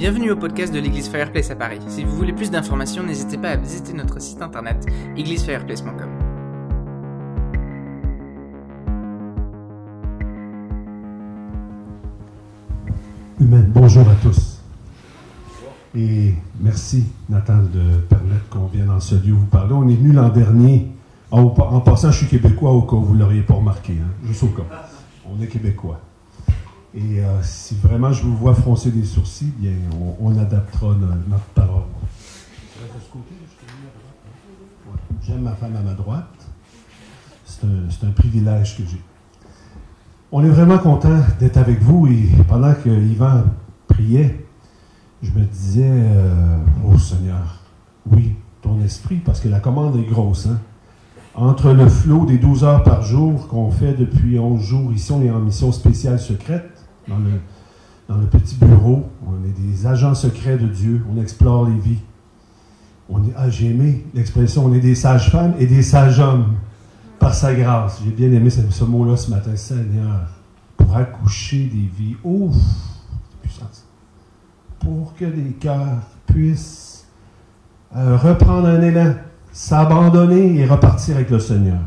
Bienvenue au podcast de l'église Fireplace à Paris. Si vous voulez plus d'informations, n'hésitez pas à visiter notre site internet églisefireplace.com. Humaine, bonjour à tous. Et merci, Nathan, de permettre qu'on vienne dans ce lieu vous parler. On est venu l'an dernier. En, en passant, je suis québécois au cas où vous ne l'auriez pas remarqué, hein, juste au cas. On est québécois. Et euh, si vraiment je vous vois froncer des sourcils, bien, on, adaptera no- notre parole. J'aime ma femme à ma droite. C'est un, c'est un privilège que j'ai. On est vraiment content d'être avec vous et pendant que Yvan priait, je me disais, euh, oh Seigneur, oui, ton esprit, parce que la commande est grosse. Hein? Entre le flot des 12 heures par jour qu'on fait depuis 11 jours, ici on est en mission spéciale secrète, dans le, petit bureau, on est des agents secrets de Dieu, on explore les vies. On est, ah, j'ai aimé l'expression, on est des sages-femmes et des sages-hommes par sa grâce. J'ai bien aimé ce, mot-là ce matin, Seigneur, pour accoucher des vies. Ouf, ça. Pour que les cœurs puissent euh, reprendre un élan, s'abandonner et repartir avec le Seigneur.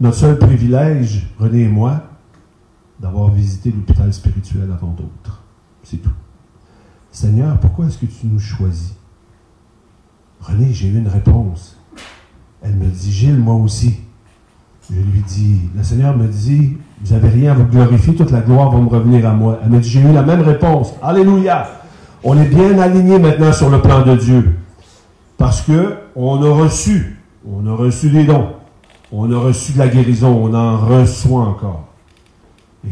Notre seul privilège, René et moi, d'avoir visité l'hôpital spirituel avant d'autres. C'est tout. Seigneur, pourquoi est-ce que tu nous choisis? René, j'ai eu une réponse. Elle me dit, Gilles, moi aussi. Je lui dis, le Seigneur me dit, vous n'avez rien à vous glorifier, toute la gloire va me revenir à moi. Elle me dit, j'ai eu la même réponse. Alléluia. On est bien aligné maintenant sur le plan de Dieu. Parce que on a reçu, on a reçu des dons, on a reçu de la guérison, on en reçoit encore.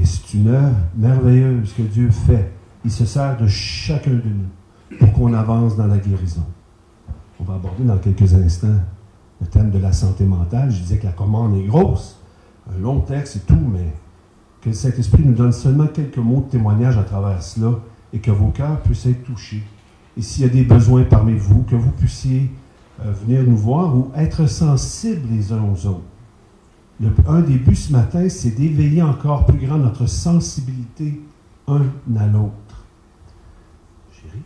Et c'est une œuvre merveilleuse que Dieu fait. Il se sert de chacun de nous pour qu'on avance dans la guérison. On va aborder dans quelques instants le thème de la santé mentale. Je disais que la commande est grosse, un long texte et tout, mais que le Saint-Esprit nous donne seulement quelques mots de témoignage à travers cela et que vos cœurs puissent être touchés. Et s'il y a des besoins parmi vous, que vous puissiez euh, venir nous voir ou être sensibles les uns aux autres. Un des buts ce matin, c'est d'éveiller encore plus grand notre sensibilité un à l'autre. Chérie?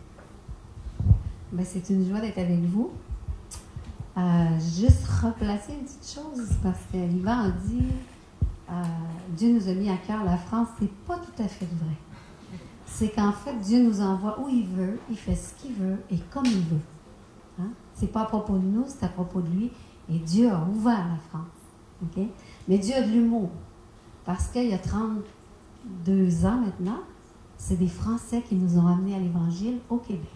Ben, c'est une joie d'être avec vous. Euh, juste replacer une petite chose, parce que Yvan a dit euh, Dieu nous a mis à cœur la France. C'est pas tout à fait vrai. C'est qu'en fait, Dieu nous envoie où il veut, il fait ce qu'il veut et comme il veut. Hein? C'est pas à propos de nous, c'est à propos de lui. Et Dieu a ouvert la France. OK? Mais Dieu a de l'humour. Parce qu'il y a 32 ans maintenant, c'est des Français qui nous ont amenés à l'Évangile au Québec.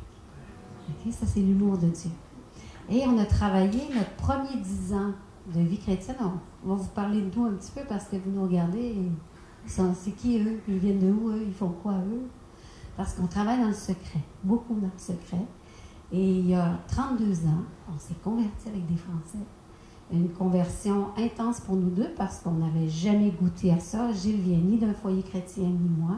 Ça, c'est l'humour de Dieu. Et on a travaillé notre premier 10 ans de vie chrétienne. On, va vous parler de nous un petit peu parce que vous nous regardez. C'est qui eux? Ils viennent de où eux? Ils font quoi eux? Parce qu'on travaille dans le secret, beaucoup dans le secret. Et il y a 32 ans, on s'est converti avec des Français. Une conversion intense pour nous deux parce qu'on n'avait jamais goûté à ça. Gilles vient ni d'un foyer chrétien ni moi.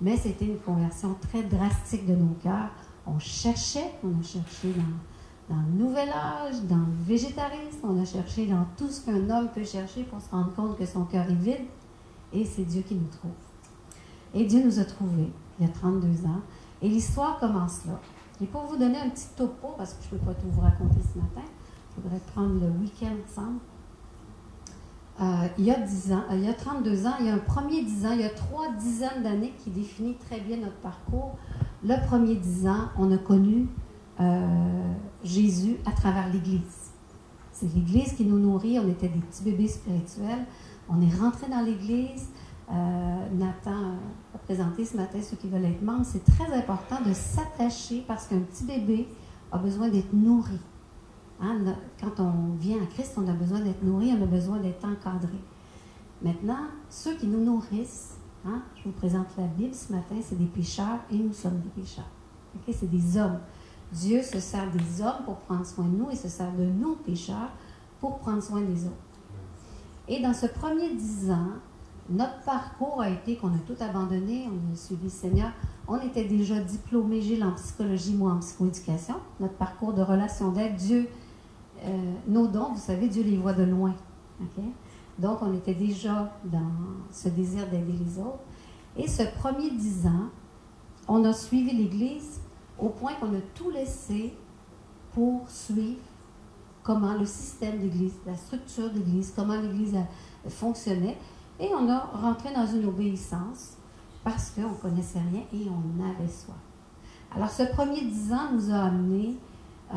Mais c'était une conversion très drastique de nos cœurs. On cherchait, on a cherché dans, dans le nouvel âge, dans le végétarisme, on a cherché dans tout ce qu'un homme peut chercher pour se rendre compte que son cœur est vide. Et c'est Dieu qui nous trouve. Et Dieu nous a trouvés il y a 32 ans. Et l'histoire commence là. Et pour vous donner un petit topo, parce que je ne peux pas tout vous raconter ce matin, il faudrait prendre le week-end ensemble. Euh, il y a 10 ans, euh, il y a 32 ans, il y a un premier 10 ans, il y a trois dizaines d'années qui définit très bien notre parcours. Le premier 10 ans, on a connu euh, Jésus à travers l'Église. C'est l'Église qui nous nourrit, on était des petits bébés spirituels. On est rentré dans l'Église. Nathan a présenté ce matin ceux qui veulent être membres. C'est très important de s'attacher parce qu'un petit bébé a besoin d'être nourri. Hein, Quand on vient à Christ, on a besoin d'être nourri, on a besoin d'être encadré. Maintenant, ceux qui nous nourrissent, hein, je vous présente la Bible ce matin, c'est des pécheurs et nous sommes des pécheurs. Ok, C'est des hommes. Dieu se sert des hommes pour prendre soin de nous et se sert de nous, pécheurs, pour prendre soin des autres. Et dans ce premier dix ans, notre parcours a été qu'on a tout abandonné, on a suivi le Seigneur. On était déjà diplômé, Gilles, en psychologie, moi en psychoéducation. Notre parcours de relation d'aide, Dieu, euh, nos dons, vous savez, Dieu les voit de loin. Donc, on était déjà dans ce désir d'aider les autres. Et ce premier dix ans, on a suivi l'Église au point qu'on a tout laissé pour suivre comment le système d'église, la structure d'église, comment l'église fonctionnait. Et on a rentré dans une obéissance parce qu'on ne connaissait rien et on avait soif. Alors ce premier dix ans nous a amené euh,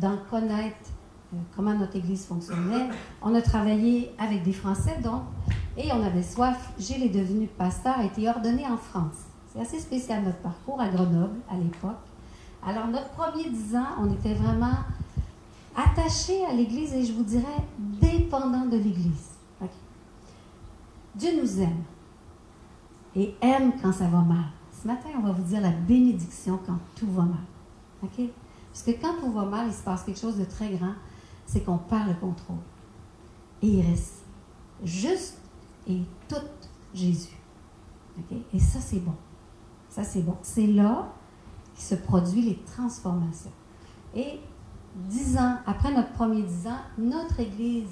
d'en connaître comment notre Église fonctionnait. On a travaillé avec des Français, donc, et on avait soif. Gilles est devenu pasteur, a été ordonné en France. C'est assez spécial notre parcours à Grenoble à l'époque. Alors, notre premier dix ans, on était vraiment attachés à l'Église et je vous dirais dépendants de l'Église. Dieu nous aime et aime quand ça va mal. Ce matin, on va vous dire la bénédiction quand tout va mal. Parce que quand tout va mal, il se passe quelque chose de très grand c'est qu'on perd le contrôle. Et il reste juste et tout Jésus. Et ça, c'est bon. Ça, c'est bon. C'est là que se produisent les transformations. Et dix ans, après notre premier dix ans, notre Église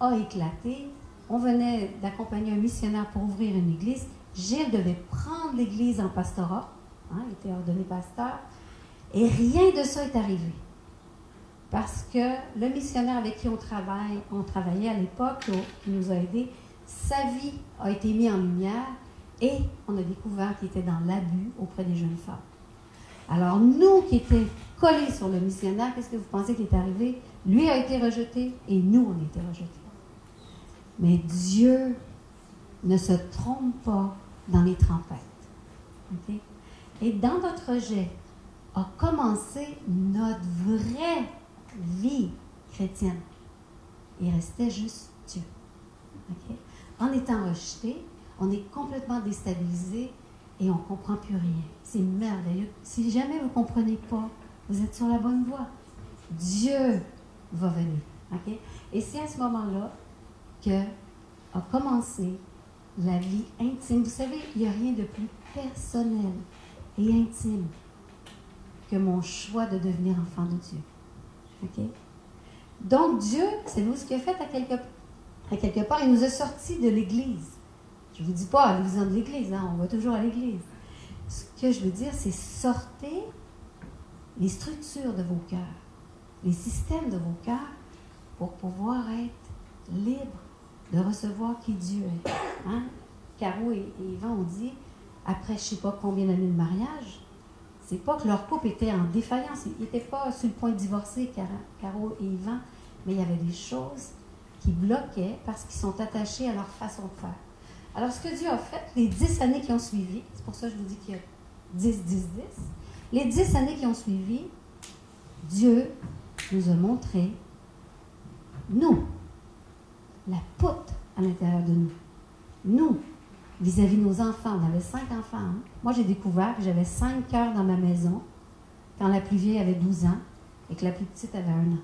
a éclaté. On venait d'accompagner un missionnaire pour ouvrir une église. Gilles devait prendre l'église en pastorat. Hein, il était ordonné pasteur. Et rien de ça est arrivé parce que le missionnaire avec qui on travaille, on travaillait à l'époque, qui nous a aidés, sa vie a été mise en lumière et on a découvert qu'il était dans l'abus auprès des jeunes femmes. Alors nous qui étions collés sur le missionnaire, qu'est-ce que vous pensez qui est arrivé? Lui a été rejeté et nous on a été rejetés. Mais Dieu ne se trompe pas dans les tempêtes. Et dans notre rejet a commencé notre vrai vie chrétienne. Il restait juste Dieu. En étant rejeté, on est complètement déstabilisé et on ne comprend plus rien. C'est merveilleux. Si jamais vous ne comprenez pas, vous êtes sur la bonne voie. Dieu va venir. Et c'est à ce moment-là que a commencé la vie intime. Vous savez, il n'y a rien de plus personnel et intime que mon choix de devenir enfant de Dieu. Donc Dieu, c'est nous ce qu'il a fait à quelque, à quelque part? Il nous a sortis de l'Église. Je ne vous dis pas allez-vous de l'Église, hein, on va toujours à l'Église. Ce que je veux dire, c'est sortez les structures de vos cœurs, les systèmes de vos cœurs pour pouvoir être libre de recevoir qui Dieu est. Hein? Caro et, Yvan ont dit, après je ne sais pas combien d'années de mariage, c'est pas que leur couple était en défaillance. Ils n'étaient pas sur le point de divorcer, Caro et Yvan, mais il y avait des choses qui bloquaient parce qu'ils sont attachés à leur façon de faire. Alors, ce que Dieu a fait, les dix années qui ont suivi, c'est pour ça que je vous dis qu'il y a 10, 10, 10, les dix années qui ont suivi, Dieu nous a montré, nous, la poutre à l'intérieur de nous. Nous, vis-à-vis de nos enfants. On avait cinq enfants. Hein. Moi, j'ai découvert que j'avais cinq cœurs dans ma maison quand la plus vieille avait 12 ans et que la plus petite avait un an.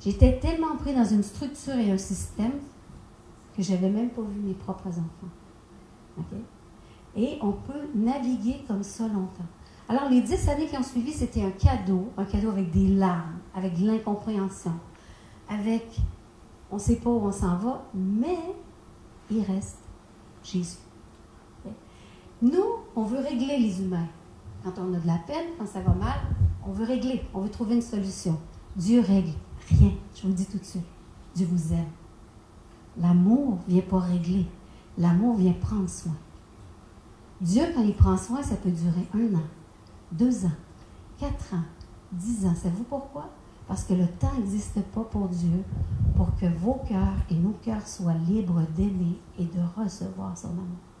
J'étais tellement pris dans une structure et un système que je n'avais même pas vu mes propres enfants. Et on peut naviguer comme ça longtemps. Alors, les dix années qui ont suivi, c'était un cadeau, un cadeau avec des larmes, avec de l'incompréhension, avec on ne sait pas où on s'en va, mais il reste Jésus. Nous, on veut régler les humains. Quand on a de la peine, quand ça va mal, on veut régler, on veut trouver une solution. Dieu règle rien, je vous le dis tout de suite. Dieu vous aime. L'amour vient pas régler, l'amour vient prendre soin. Dieu, quand il prend soin, ça peut durer un an, deux ans, quatre ans, dix ans. Savez-vous pourquoi? Parce que le temps n'existe pas pour Dieu, pour que vos cœurs et nos cœurs soient libres d'aimer et de recevoir son amour.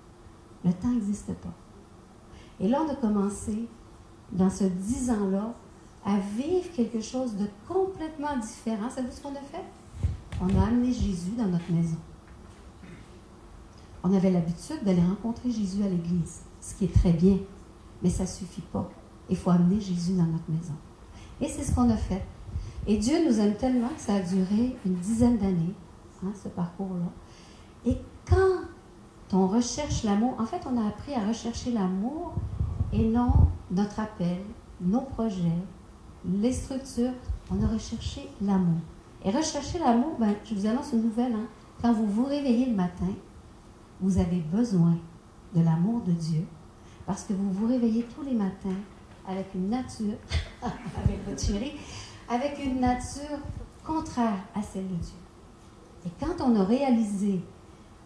Le temps n'existe pas. Et là, on a commencé, dans ce dix ans-là, à vivre quelque chose de complètement différent. Savez-vous ce qu'on a fait? On a amené Jésus dans notre maison. On avait l'habitude d'aller rencontrer Jésus à l'église, ce qui est très bien, mais ça ne suffit pas. Il faut amener Jésus dans notre maison. Et c'est ce qu'on a fait. Et Dieu nous aime tellement que ça a duré une dizaine d'années, hein, ce parcours-là. Et quand on recherche l'amour, en fait, on a appris à rechercher l'amour et non notre appel, nos projets, les structures. On a recherché l'amour. Et rechercher l'amour, ben, je vous annonce une nouvelle. Hein. Quand vous vous réveillez le matin, vous avez besoin de l'amour de Dieu Parce que vous vous réveillez tous les matins avec une nature, avec votre chérie, avec une nature contraire à celle de Dieu. Et quand on a réalisé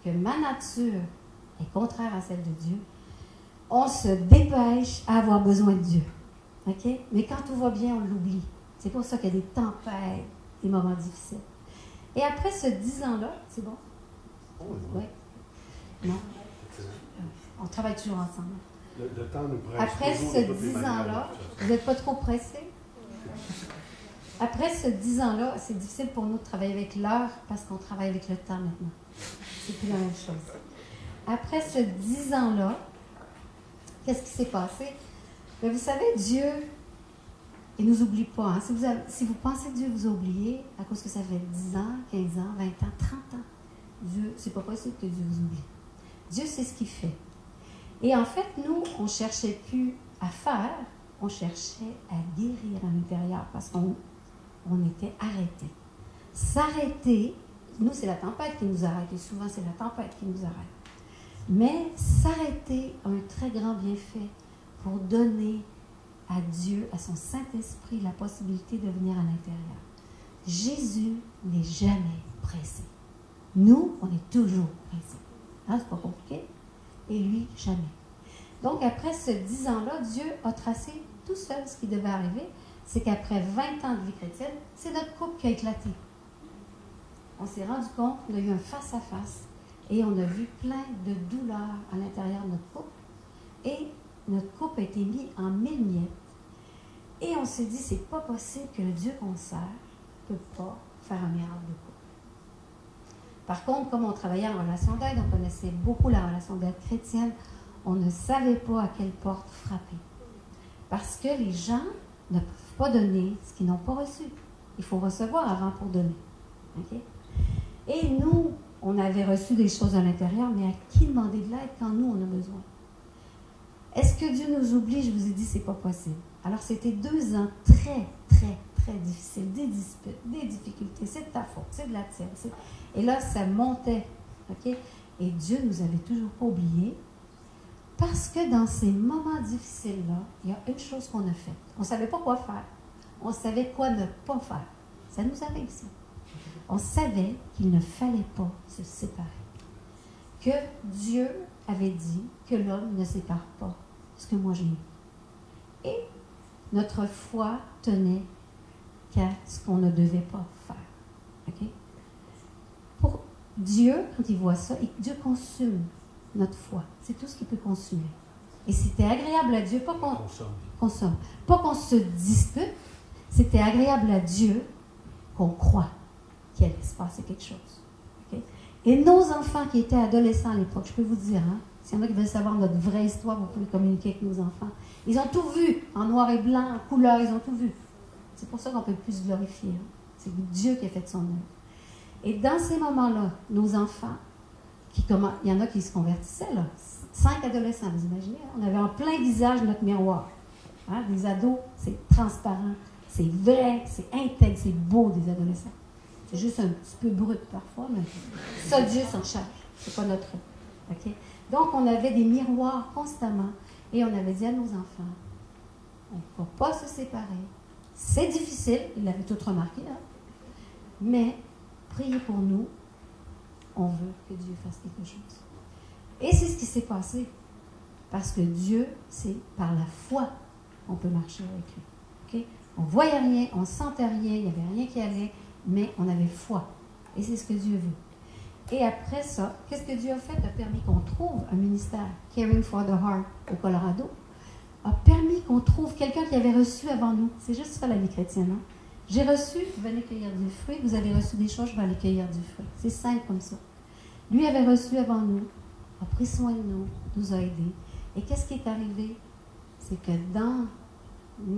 que ma nature est contraire à celle de Dieu, on se dépêche à avoir besoin de Dieu. OK? Mais quand tout va bien, on l'oublie. C'est pour ça qu'il y a des tempêtes, des moments difficiles. Et après ce dix ans-là, c'est bon? Oui. Non? On travaille toujours ensemble. Le, temps nous presse Après ce dix ans-là, vous n'êtes pas trop pressé? Après ce dix ans-là, c'est difficile pour nous de travailler avec l'heure parce qu'on travaille avec le temps maintenant. C'est plus la même chose. Après ce dix ans-là, qu'est-ce qui s'est passé? Mais vous savez, Dieu, il ne nous oublie pas. Hein. Si, vous si vous pensez que Dieu vous a oublié, à cause que ça fait 10 ans, 15 ans, 20 ans, 30 ans, Dieu, c'est pas possible que Dieu vous oublie. Dieu sait ce qu'il fait. Et en fait, nous, on ne cherchait plus à faire, on cherchait à guérir à l'intérieur parce qu'on on était arrêtés. S'arrêter, nous, c'est la tempête qui nous arrête, et souvent, c'est la tempête qui nous arrête. Mais s'arrêter a un très grand bienfait pour donner à Dieu, à son Saint-Esprit, la possibilité de venir à l'intérieur. Jésus n'est jamais pressé. Nous, on est toujours pressés. Hein, c'est pas compliqué. Et lui, jamais. Donc, après ce dix ans-là, Dieu a tracé tout seul ce qui devait arriver. C'est qu'après 20 ans de vie chrétienne, c'est notre couple qui a éclaté. On s'est rendu compte, on a eu un face-à-face et on a vu plein de douleurs à l'intérieur de notre couple. Et notre couple a été mis en mille miettes. Et on s'est dit, c'est pas possible que le Dieu qu'on sert ne peut pas faire un miracle de couple. Par contre, comme on travaillait en relation d'aide, on connaissait beaucoup la relation d'aide chrétienne, on ne savait pas à quelle porte frapper. Parce que les gens ne peuvent pas donner ce qu'ils n'ont pas reçu. Il faut recevoir avant pour donner. Et nous, on avait reçu des choses à l'intérieur, mais à qui demander de l'aide quand nous, on a besoin? Est-ce que Dieu nous oublie? Je vous ai dit, c'est pas possible. Alors, c'était deux ans très, très, très difficiles, des disputes, des difficultés. C'est de ta faute, c'est de la tienne. Et là, ça montait. Et Dieu nous avait toujours pas oubliés. Parce que dans ces moments difficiles-là, il y a une chose qu'on a faite. On ne savait pas quoi faire. On savait quoi ne pas faire. Ça nous arrive, ça. On savait qu'il ne fallait pas se séparer. Que Dieu avait dit que l'homme ne sépare pas ce que moi j'ai eu. Et notre foi tenait qu'à ce qu'on ne devait pas faire. Pour Dieu, quand il voit ça, Dieu consume notre foi. C'est tout ce qu'il peut consumer. Et c'était agréable à Dieu, pas qu'on consomme. pas qu'on se dispute, c'était agréable à Dieu qu'on croit qu'il se passer quelque chose. Et nos enfants qui étaient adolescents à l'époque, je peux vous dire, hein, s'il y en a qui veulent savoir notre vraie histoire, vous pouvez communiquer avec nos enfants. Ils ont tout vu, en noir et blanc, en couleur, ils ont tout vu. C'est pour ça qu'on peut plus glorifier. Hein. C'est Dieu qui a fait son œuvre. Et dans ces moments-là, nos enfants, qui il y en a qui se convertissaient, là. Cinq adolescents, vous imaginez? Hein? On avait en plein visage notre miroir. Hein? Des ados, c'est transparent, c'est vrai, c'est intègre, c'est beau des adolescents. C'est juste un petit peu brut parfois, mais ça, Dieu s'en charge. C'est pas notre. OK? Donc, on avait des miroirs constamment et on avait dit à nos enfants on ne va pas se séparer. C'est difficile, ils l'avaient tout remarqué, hein? mais priez pour nous. On veut que Dieu fasse quelque chose. Et c'est ce qui s'est passé. Parce que Dieu, c'est par la foi qu'on peut marcher avec lui. On ne voyait rien, on ne sentait rien, il n'y avait rien qui allait, mais on avait foi. Et c'est ce que Dieu veut. Et après ça, qu'est-ce que Dieu a fait? A permis qu'on trouve un ministère, Caring for the Heart au Colorado, a permis qu'on trouve quelqu'un qui avait reçu avant nous. C'est juste ça la vie chrétienne. Hein? J'ai reçu, venez cueillir du fruit. Vous avez reçu des choses, je vais aller cueillir du fruit. C'est simple comme ça. Lui avait reçu avant nous, a pris soin de nous, nous a aidés. Et qu'est-ce qui est arrivé? C'est que dans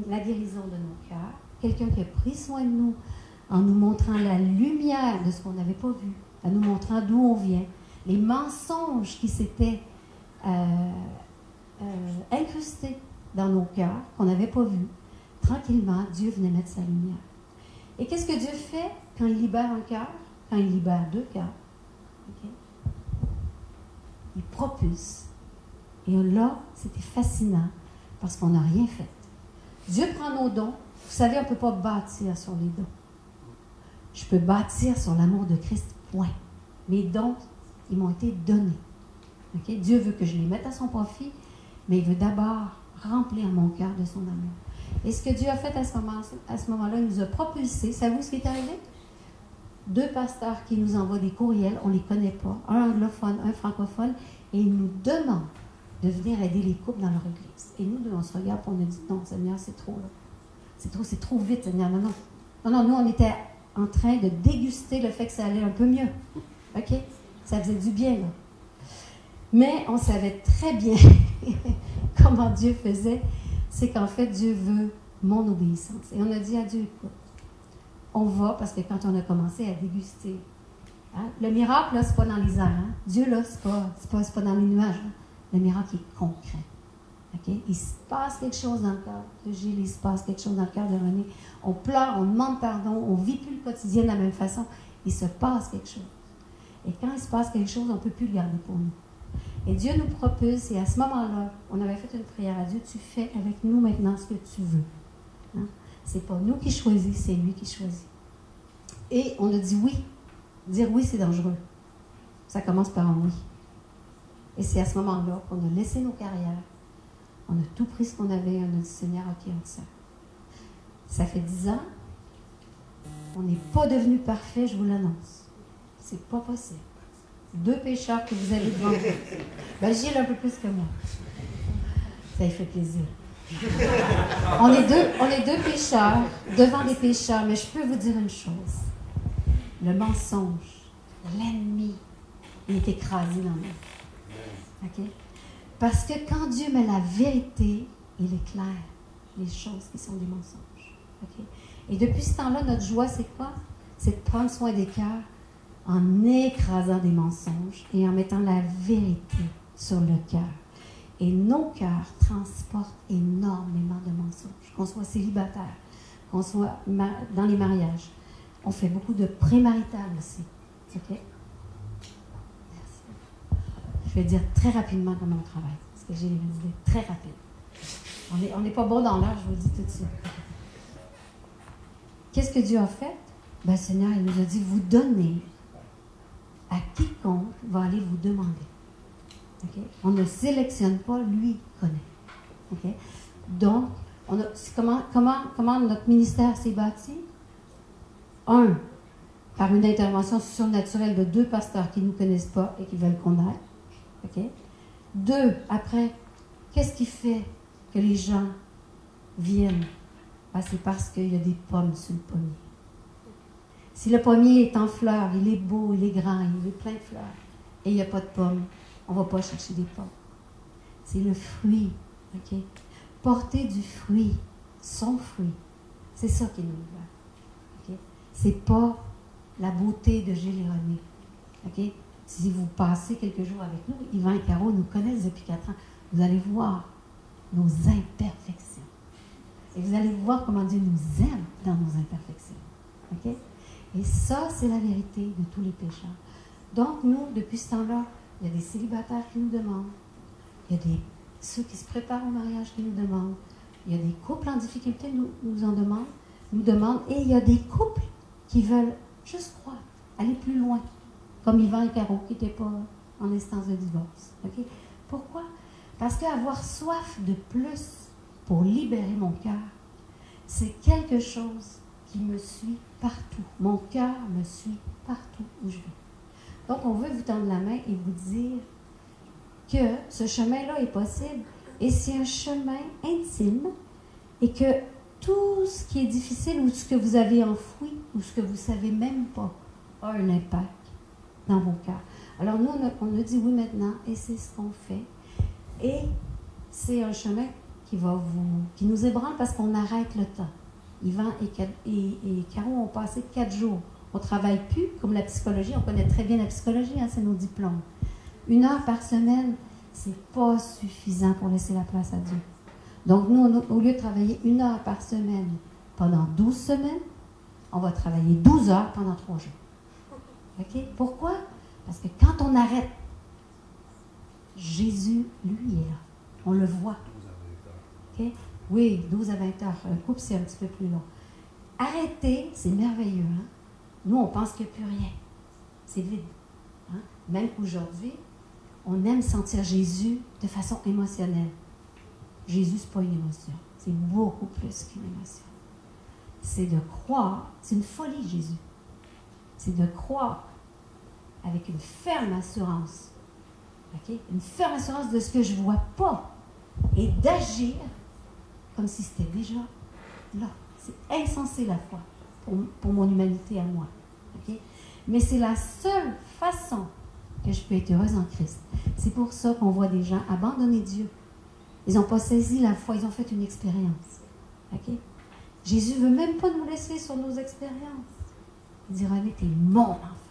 la guérison de nos cœurs, quelqu'un qui a pris soin de nous en nous montrant la lumière de ce qu'on n'avait pas vu, en nous montrant d'où on vient, les mensonges qui s'étaient euh, euh, incrustés dans nos cœurs, qu'on n'avait pas vus, tranquillement, Dieu venait mettre sa lumière. Et qu'est-ce que Dieu fait quand il libère un cœur, quand il libère deux cœurs? Il propulse Et là, c'était fascinant parce qu'on n'a rien fait. Dieu prend nos dons. Vous savez, on ne peut pas bâtir sur les dons. Je peux bâtir sur l'amour de Christ, point. Mes dons, ils m'ont été donnés. Dieu veut que je les mette à son profit, mais il veut d'abord remplir mon cœur de son amour. Et ce que Dieu a fait à ce moment-là, moment il nous a propulsés. Savez-vous ce qui est arrivé? Deux pasteurs qui nous envoient des courriels, on ne les connaît pas, un anglophone, un francophone, et ils nous demandent de venir aider les couples dans leur église. Et nous, on se regarde et on a dit non, Seigneur, c'est trop. C'est trop, c'est trop vite, Seigneur. Non, non. Non, non, nous, on était en train de déguster le fait que ça allait un peu mieux. OK? Ça faisait du bien, là. Mais on savait très bien comment Dieu faisait. C'est qu'en fait, Dieu veut mon obéissance. Et on a dit à Dieu, écoute, on va, parce que quand on a commencé à déguster, hein, le miracle, là, c'est pas dans les airs. Hein. Dieu, là, c'est pas, pas, dans les nuages. Le miracle est concret. Il se passe quelque chose dans le cœur de Gilles, il se passe quelque chose dans le cœur de René. On pleure, on demande pardon, on ne vit plus le quotidien de la même façon. Il se passe quelque chose. Et quand il se passe quelque chose, on ne peut plus le garder pour nous. Et Dieu nous propulse, et à ce moment-là, on avait fait une prière à Dieu, tu fais avec nous maintenant ce que tu veux. Hein? C'est pas nous qui choisissons, c'est lui qui choisit. Et on a dit oui. Dire oui, c'est dangereux. Ça commence par un oui. Et c'est à ce moment-là qu'on a laissé nos carrières, on a tout pris ce qu'on avait, on a dit Seigneur, ok, ça. Ça fait dix ans, on n'est pas devenu parfait, je vous l'annonce. C'est pas possible. Deux pécheurs que vous avez devant vous. Ben, Gilles un peu plus que moi. Ça fait plaisir. On est, deux, on est deux pécheurs devant des pécheurs, mais je peux vous dire une chose. Le mensonge, l'ennemi, il est écrasé dans nous. OK? Parce que quand Dieu met la vérité, il éclaire les choses qui sont des mensonges. Et depuis ce temps-là, notre joie, c'est quoi? C'est de prendre soin des cœurs en écrasant des mensonges et en mettant la vérité sur le cœur. Et nos cœurs transportent énormément de mensonges. Qu'on soit célibataire, qu'on soit dans les mariages. On fait beaucoup de prémarital aussi. Je vais dire très rapidement comment on travaille, parce que j'ai des idées très rapides. On n'est pas bon dans l'heure, je vous le dis tout de suite. Qu'est-ce que Dieu a fait? Ben, Seigneur, il nous a dit, vous donnez à quiconque va aller vous demander. On ne sélectionne pas, lui connaît. Donc, on comment, notre ministère s'est bâti? Un, par une intervention surnaturelle de deux pasteurs qui ne nous connaissent pas et qui veulent qu'on. Deux, après, qu'est-ce qui fait que les gens viennent? Ben, c'est parce qu'il y a des pommes sur le pommier. Si le pommier est en fleurs, il est beau, il est grand, il est plein de fleurs, et il n'y a pas de pommes, on ne va pas chercher des pommes. C'est le fruit, OK? Porter du fruit, son fruit, c'est ça qui nous veut. OK? C'est pas la beauté de Gilles OK? Si vous passez quelques jours avec nous, Yvan et Caro nous connaissent depuis quatre ans. Vous allez voir nos imperfections. Et vous allez voir comment Dieu nous aime dans nos imperfections. OK? Et ça, c'est la vérité de tous les pécheurs. Donc, nous, depuis ce temps-là, il y a des célibataires qui nous demandent. Il y a des, ceux qui se préparent au mariage qui nous demandent. Il y a des couples en difficulté nous, nous en demandent, nous demandent. Et il y a des couples qui veulent juste croire, aller plus loin. Comme Yvan et Caro, qui n'étaient pas en instance de divorce. Pourquoi? Parce qu'avoir soif de plus pour libérer mon cœur, c'est quelque chose qui me suit partout. Mon cœur me suit partout où je vais. Donc, on veut vous tendre la main et vous dire que ce chemin-là est possible et c'est un chemin intime et que tout ce qui est difficile ou ce que vous avez enfoui ou ce que vous ne savez même pas a un impact dans cœurs. Alors nous, on a, on a dit oui maintenant et c'est ce qu'on fait. Et c'est un chemin qui va vous, qui nous ébranle parce qu'on arrête le temps. Yvan et, et, Caro ont passé quatre jours. On ne travaille plus comme la psychologie. On connaît très bien la psychologie, hein, c'est nos diplômes. Une heure par semaine, c'est pas suffisant pour laisser la place à Dieu. Donc, nous, au lieu de travailler une heure par semaine pendant 12 semaines, on va travailler 12 heures pendant trois jours. Pourquoi? Parce que quand on arrête, Jésus, lui, est là. On le voit. OK? Oui, 12 à 20 heures. Un couple, c'est un petit peu plus long. Arrêter, c'est merveilleux. Hein? Nous, on pense qu'il n'y a plus rien. C'est vide. Hein? Même qu'aujourd'hui, on aime sentir Jésus de façon émotionnelle. Jésus, ce n'est pas une émotion. C'est beaucoup plus qu'une émotion. C'est de croire. C'est une folie, Jésus. C'est de croire avec une ferme assurance. Une ferme assurance de ce que je ne vois pas. Et d'agir comme si c'était déjà là. C'est insensé la foi pour, mon humanité à moi. Mais c'est la seule façon que je peux être heureuse en Christ. C'est pour ça qu'on voit des gens abandonner Dieu. Ils n'ont pas saisi la foi, ils ont fait une expérience. Jésus ne veut même pas nous laisser sur nos expériences. Il dit René, tu es mon enfant.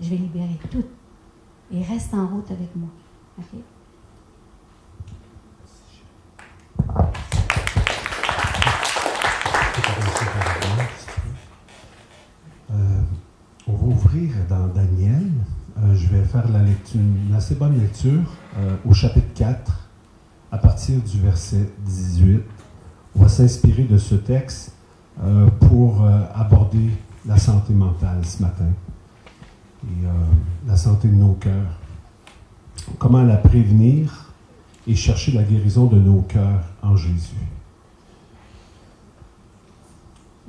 Je vais libérer tout. Et reste en route avec moi. Euh, on va ouvrir dans Daniel. Euh, je vais faire la lecture, une assez bonne lecture euh, au chapitre 4, à partir du verset 18. On va s'inspirer de ce texte pour aborder la santé mentale ce matin et la santé de nos cœurs. Comment la prévenir et chercher la guérison de nos cœurs en Jésus?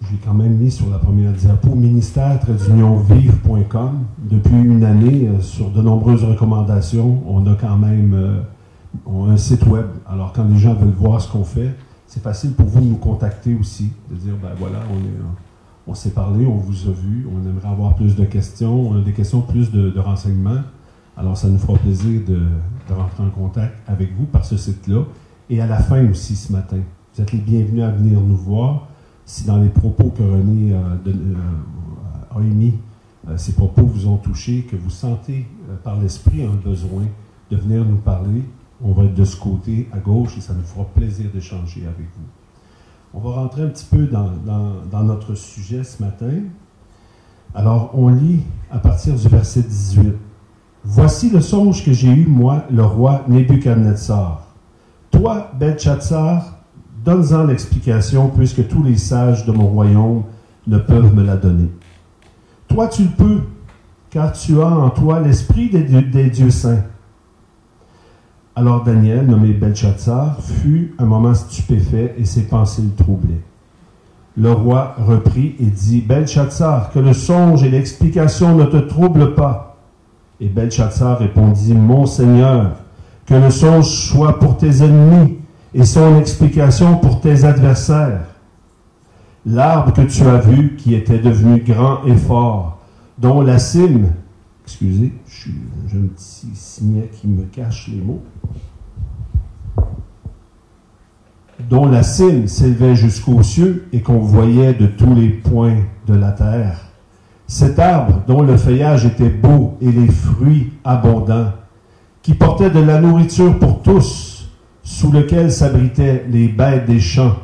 J'ai quand même mis sur la première diapo ministère vive.com. Depuis une année, euh, sur de nombreuses recommandations, on a quand même euh, un site web. Alors, quand les gens veulent voir ce qu'on fait, c'est facile pour vous de nous contacter aussi, de dire ben voilà, on, on s'est parlé, on vous a vu, on aimerait avoir plus de questions, on a des questions, plus de, renseignements. Alors, ça nous fera plaisir de, rentrer en contact avec vous par ce site-là. Et à la fin aussi ce matin, vous êtes les bienvenus à venir nous voir si dans les propos que René euh, euh, a émis, euh, ces propos vous ont touché, que vous sentez par l'esprit un besoin de venir nous parler, on va être de ce côté à gauche et ça nous fera plaisir d'échanger avec vous. On va rentrer un petit peu dans, notre sujet ce matin. Alors, on lit à partir du verset 18. Voici le songe que j'ai eu, moi, le roi Nebuchadnezzar. Toi, Belshazzar, Donne-en l'explication, puisque tous les sages de mon royaume ne peuvent me la donner. Toi, tu le peux, car tu as en toi l'esprit des, dieux saints. Alors Daniel, nommé Belshazzar, fut un moment stupéfait et ses pensées le troublaient. Le roi reprit et dit, Belshazzar, que le songe et l'explication ne te troublent pas. Et Belshazzar répondit, Mon Seigneur, que le songe soit pour tes ennemis et son explication pour tes adversaires. L'arbre que tu as vu, qui était devenu grand et fort, dont la cime, excusez, j'ai un petit signet qui me cache les mots, dont la cime s'élevait jusqu'aux cieux et qu'on voyait de tous les points de la terre. Cet arbre dont le feuillage était beau et les fruits abondants, qui portait de la nourriture pour tous, sous lequel s'abritaient les bêtes des champs,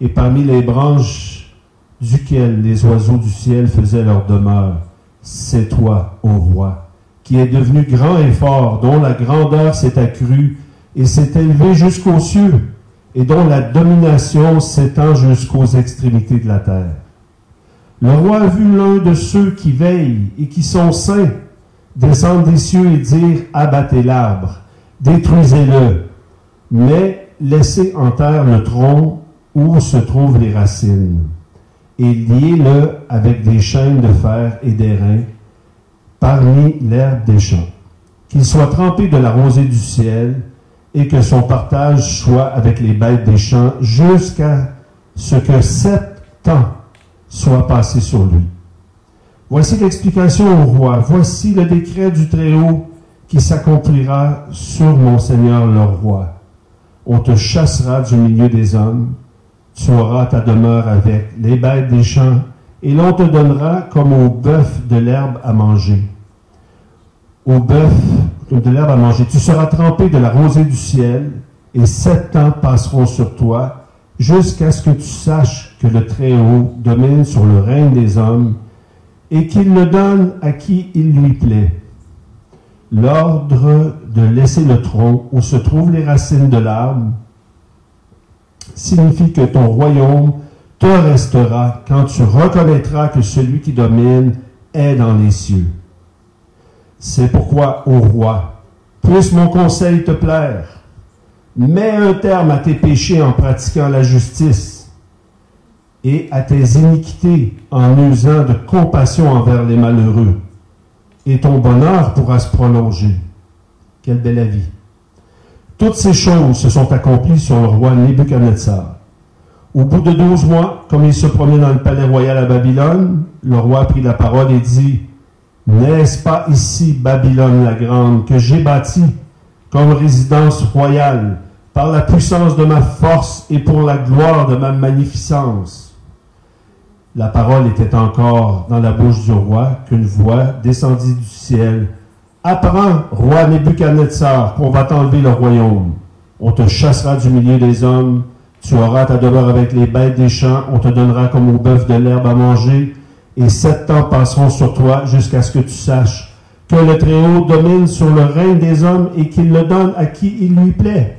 et parmi les branches duquel les oiseaux du ciel faisaient leur demeure. C'est toi, ô roi, qui es devenu grand et fort, dont la grandeur s'est accrue et s'est élevée jusqu'aux cieux, et dont la domination s'étend jusqu'aux extrémités de la terre. Le roi a vu l'un de ceux qui veillent et qui sont saints descendre des cieux et dire, abattez l'arbre, détruisez-le, mais laissez en terre le tronc où se trouvent les racines, et liez-le avec des chaînes de fer et d'airain parmi l'herbe des champs, qu'il soit trempé de la rosée du ciel, et que son partage soit avec les bêtes des champs jusqu'à ce que sept temps soient passés sur lui. Voici l'explication au roi, voici le décret du Très-Haut qui s'accomplira sur mon Seigneur le roi on te chassera du milieu des hommes, tu auras ta demeure avec les bêtes des champs, et l'on te donnera comme au bœuf de l'herbe à manger. Au bœuf de l'herbe à manger. Tu seras trempé de la rosée du ciel, et sept ans passeront sur toi, jusqu'à ce que tu saches que le Très-Haut domine sur le règne des hommes, et qu'il le donne à qui il lui plaît. l'ordre de laisser le tronc où se trouvent les racines de l'arbre signifie que ton royaume te restera quand tu reconnaîtras que celui qui domine est dans les cieux. C'est pourquoi, ô roi, puisse mon conseil te plaire. Mets un terme à tes péchés en pratiquant la justice et à tes iniquités en usant de compassion envers les malheureux. Et ton bonheur pourra se prolonger. Quelle belle avis. Toutes ces choses se sont accomplies sur le roi Nebuchadnezzar. Au bout de douze mois, comme il se promenait dans le palais royal à Babylone, le roi prit la parole et dit, N'est-ce pas ici Babylone la grande que j'ai bâtie comme résidence royale par la puissance de ma force et pour la gloire de ma magnificence? La parole était encore dans la bouche du roi qu'une voix descendit du ciel. Apprends, roi Nebuchadnezzar, qu'on va t'enlever le royaume. On te chassera du milieu des hommes tu auras ta demeure avec les bêtes des champs, on te donnera comme au bœuf de l'herbe à manger, et sept temps passeront sur toi jusqu'à ce que tu saches que le Très-Haut domine sur le règne des hommes et qu'il le donne à qui il lui plaît.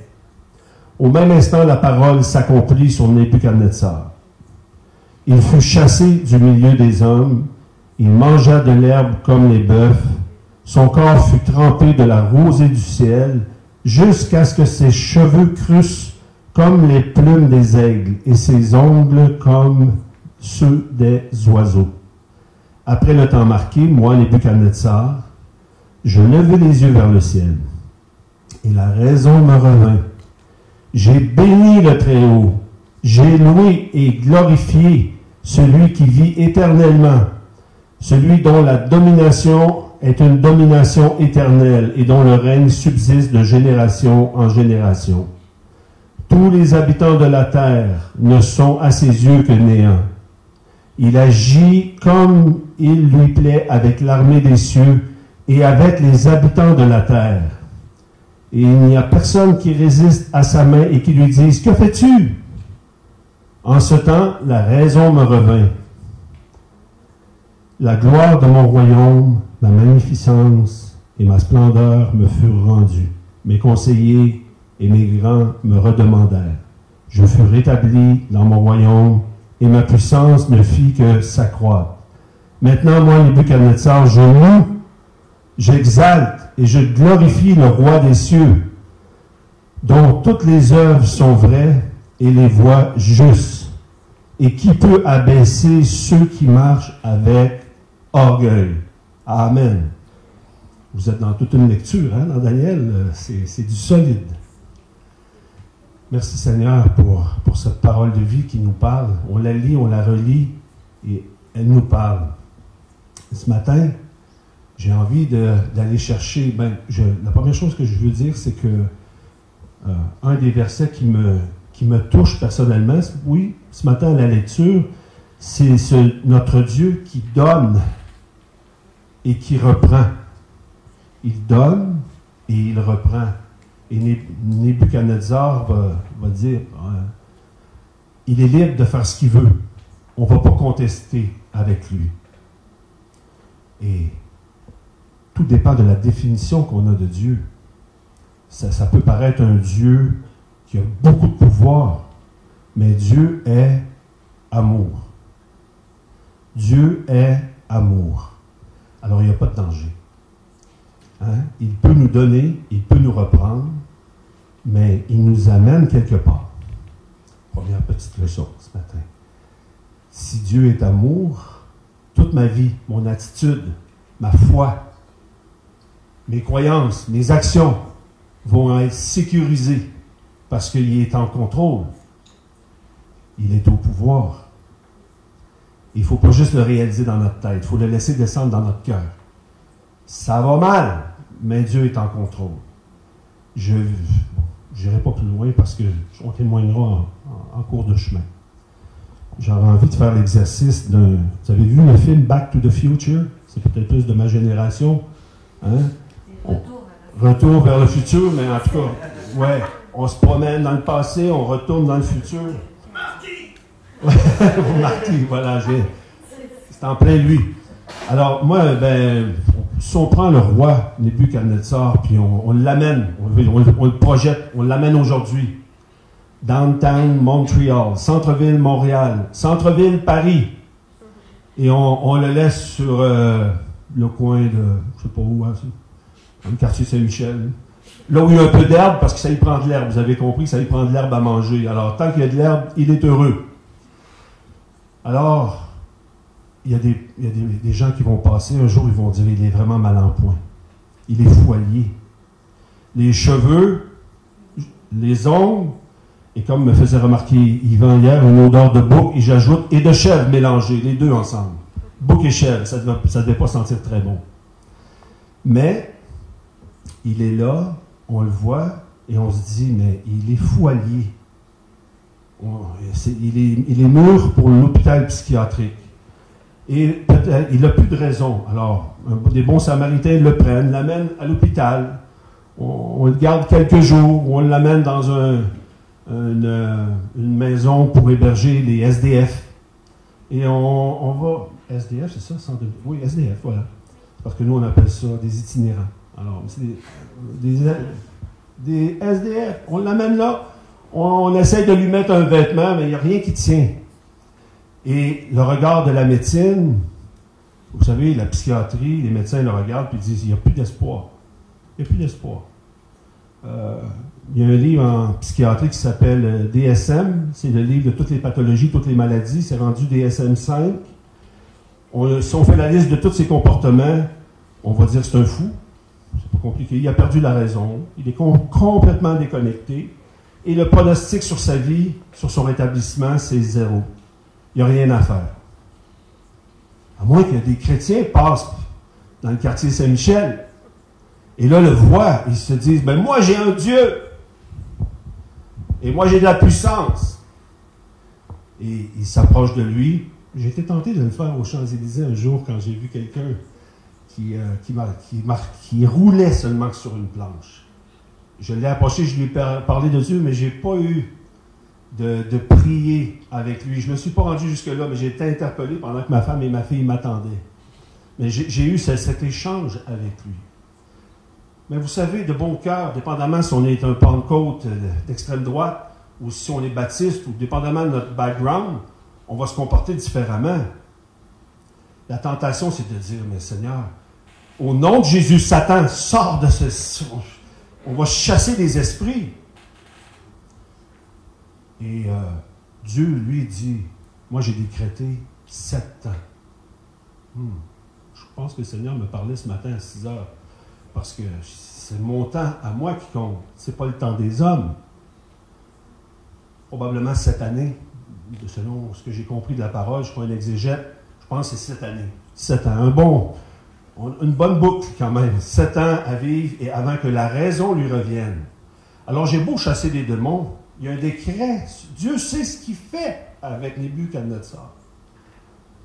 Au même instant, la parole s'accomplit sur Nebuchadnezzar. Il fut chassé du milieu des hommes, il mangea de l'herbe comme les bœufs, son corps fut trempé de la rosée du ciel, jusqu'à ce que ses cheveux crussent comme les plumes des aigles et ses ongles comme ceux des oiseaux. Après le temps marqué, moi, Nebuchadnezzar, je levai les yeux vers le ciel, et la raison me revint. J'ai béni le Très-Haut, j'ai loué et glorifié celui qui vit éternellement, celui dont la domination est une domination éternelle et dont le règne subsiste de génération en génération. Tous les habitants de la terre ne sont à ses yeux que néant. Il agit comme il lui plaît avec l'armée des cieux et avec les habitants de la terre. Et il n'y a personne qui résiste à sa main et qui lui dise, Que fais-tu? En ce temps, la raison me revint. La gloire de mon royaume, ma magnificence et ma splendeur me furent rendues. Mes conseillers et mes grands me redemandèrent. Je fus rétabli dans mon royaume, et ma puissance ne fit que s'accroître. Maintenant, moi, Nebuchadnezzar, je loue, j'exalte et je glorifie le roi des cieux, dont toutes les œuvres sont vraies et les voies justes. Et qui peut abaisser ceux qui marchent avec orgueil? Amen. Vous êtes dans toute une lecture, hein, dans Daniel, c'est du solide. Merci Seigneur pour, pour cette parole de vie qui nous parle. On la lit, on la relit et elle nous parle. Ce matin, j'ai envie d'aller chercher. Ben, la première chose que je veux dire, c'est que euh, un des versets qui me, touche personnellement, oui, ce matin à la lecture, c'est notre Dieu qui donne et qui reprend. Il donne et il reprend. Et Nebuchadnezzar va, va dire euh, il est libre de faire ce qu'il veut. On ne va pas contester avec lui. Et tout dépend de la définition qu'on a de Dieu. Ça, peut paraître un Dieu qui a beaucoup de pouvoir, mais Dieu est amour. Dieu est amour. Alors il n'y a pas de danger. Hein? Il peut nous donner, il peut nous reprendre, mais il nous amène quelque part. Première petite leçon ce matin. Si Dieu est amour, toute ma vie, mon attitude, ma foi, mes croyances, mes actions vont être sécurisées parce qu'il est en contrôle. Il est au pouvoir. Il ne faut pas juste le réaliser dans notre tête, il faut le laisser descendre dans notre cœur. Ça va mal, mais Dieu est en contrôle. Je n'irai pas plus loin parce que on témoignera en, cours de chemin. J'aurais envie de faire l'exercice d'un. Vous avez vu le film Back to the Future? C'est peut-être plus de ma génération. Hein? Retour, vers le futur, mais en tout cas, ouais, on se promène dans le passé, on retourne dans le futur. Marty! Marty, voilà, c'est en plein lui. Alors, moi, ben, si on prend le roi Nebuchadnezzar, puis on, on l'amène, on, on- on le projette, on l'amène aujourd'hui. Downtown Montreal, centre-ville Montréal, centre-ville Paris. Et on, le laisse sur euh, le coin de, je sais pas où, hein, dans le quartier Saint-Michel. Là où il y a un peu d'herbe, parce que ça y prend de l'herbe. Vous avez compris, ça y prend de l'herbe à manger. Alors, tant qu'il y a de l'herbe, il est heureux. Alors, il y a, des, il y a des, des gens qui vont passer, un jour, ils vont dire, il est vraiment mal en point. Il est foilier. Les cheveux, les ongles, et comme me faisait remarquer Yvan hier, une odeur de bouc, et j'ajoute, et de chèvre mélangés, les deux ensemble. Bouc et chèvre, ça ne devait, pas sentir très bon. Mais, il est là, on le voit, et on se dit, mais il est foilier. Il, est, il est mûr pour l'hôpital psychiatrique. Et il n'a plus de raison. Alors, des bons samaritains le prennent, l'amènent à l'hôpital. On, on le garde quelques jours, on l'amène dans un- une, maison pour héberger les SDF. Et on, va. SDF, c'est ça? Oui, SDF, voilà. Parce que nous, on appelle ça des itinérants. Alors, c'est des, des, des SDF. On l'amène là, on, on essaie de lui mettre un vêtement, mais il n'y a rien qui tient. Et le regard de la médecine, vous savez, la psychiatrie, les médecins le regardent et disent il n'y a plus d'espoir. Il n'y a plus d'espoir. Euh, il y a un livre en psychiatrie qui s'appelle euh, DSM. C'est le livre de toutes les pathologies, toutes les maladies. C'est rendu DSM 5. On- si on fait la liste de tous ses comportements, on va dire c'est un fou. C'est pas compliqué. Il a perdu la raison. Il est com- complètement déconnecté. Et le pronostic sur sa vie, sur son rétablissement, c'est zéro. Il n'y a rien à faire. À moins que des chrétiens passent dans le quartier Saint-Michel et là le voient, ils se disent Ben moi j'ai un Dieu et moi j'ai de la puissance. Et ils s'approchent de lui. Été tenté de le faire aux Champs-Élysées un jour quand j'ai vu quelqu'un qui, euh, qui, qui roulait seulement sur une planche. Je l'ai approché, je lui ai par- parlé de Dieu, mais j'ai pas eu de, de prier avec lui. Je ne me suis pas rendu jusque-là, mais j'ai été interpellé pendant que ma femme et ma fille m'attendaient. Mais j'ai eu ce- cet échange avec lui. Mais vous savez, de bon cœur, dépendamment si on est un Pentecôte euh, d'extrême droite ou si on est baptiste ou dépendamment de notre background, on va se comporter différemment. La tentation, c'est de dire, mais Seigneur, au nom de Jésus, Satan sort de ce... On va chasser des esprits. Et euh, Dieu, lui, dit, moi j'ai décrété sept ans. Hmm. Je pense que le Seigneur me parlait ce matin à 6 heures. Parce que c'est mon temps à moi qui compte. C'est pas le temps des hommes. Probablement cette année, selon ce que j'ai compris de la parole, je suis pas un exégète, je pense que c'est sept années. Sept ans. Un bon, une bonne boucle quand même. Sept ans à vivre et avant que la raison lui revienne. Alors j'ai beau chasser des démons, il y a un décret. Dieu sait ce qu'il fait avec Nebuchadnezzar.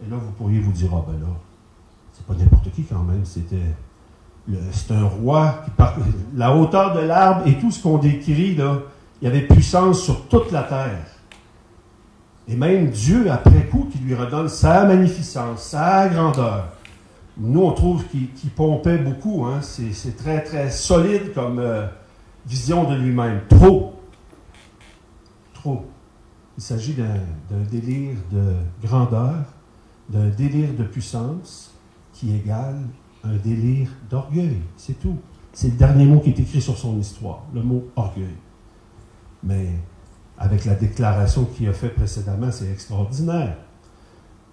Et là, vous pourriez vous dire, ah ben là, c'est pas n'importe qui quand même, c'était. C'est un roi qui par la hauteur de l'arbre et tout ce qu'on décrit, là, il y avait puissance sur toute la terre. Et même Dieu, après coup, qui lui redonne sa magnificence, sa grandeur. Nous, on trouve qu'il pompait beaucoup. Hein? C'est très, très solide comme euh, vision de lui-même. Trop. Trop. Il s'agit d'un délire de grandeur, d'un délire de puissance qui égale un délire d'orgueil. C'est tout. C'est le dernier mot qui est écrit sur son histoire, le mot orgueil. Mais avec la déclaration qu'il a faite précédemment, c'est extraordinaire.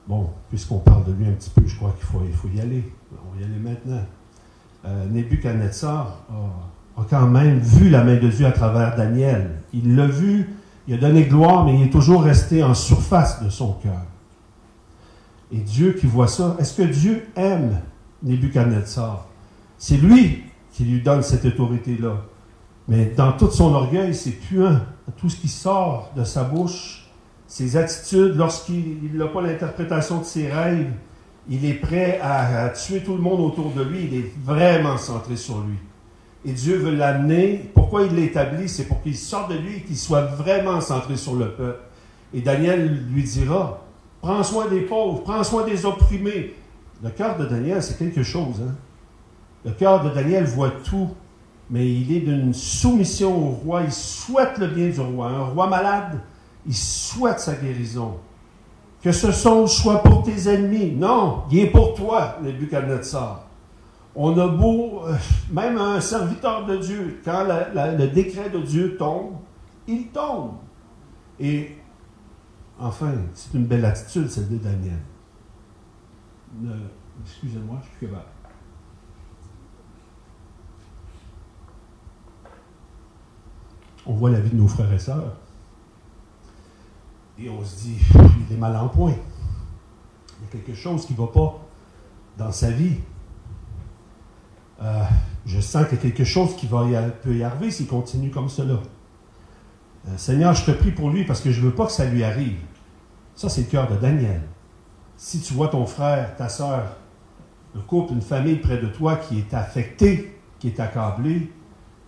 Bon, puisqu'on parle de lui un petit peu, je crois qu'il faut, y aller. On va y aller maintenant. Euh, Nebuchadnezzar a quand même vu la main de Dieu à travers Daniel. Il l'a vu, il a donné gloire, mais il est toujours resté en surface de son cœur. Et Dieu qui voit ça, est-ce que Dieu aime Nebuchadnezzar? C'est lui qui lui donne cette autorité-là. Mais dans tout son orgueil, c'est puant. Tout ce qui sort de sa bouche, ses attitudes, lorsqu'il n'a pas l'interprétation de ses rêves, il est prêt à, à tuer tout le monde autour de lui. Il est vraiment centré sur lui. Et Dieu veut l'amener. Pourquoi il l'établit? C'est pour qu'il sorte de lui et qu'il soit vraiment centré sur le peuple. Et Daniel lui dira Prends soin des pauvres, prends soin des opprimés. Le cœur de Daniel, c'est quelque chose. Hein? Le cœur de Daniel voit tout, mais il est d'une soumission au roi. Il souhaite le bien du roi. Un roi malade, il souhaite sa guérison. Que ce songe soit pour tes ennemis. Non, il pour toi, Nebuchadnezzar. On a beau, euh, même un serviteur de Dieu, quand le décret de Dieu tombe, il tombe. Et enfin, c'est une belle attitude, celle de Daniel. Excusez-moi, je suis capable. On voit la vie de nos frères et sœurs. Et on se dit, il est mal en point. Il y a quelque chose qui ne va pas dans sa vie. Euh, je sens qu'il y a quelque chose qui va peut y arriver s'il continue comme cela. Euh, Seigneur, je te prie pour lui parce que je ne veux pas que ça lui arrive. Ça, c'est le cœur de Daniel. Si tu vois ton frère, ta soeur, un couple, une famille près de toi qui est affecté, qui est accablé,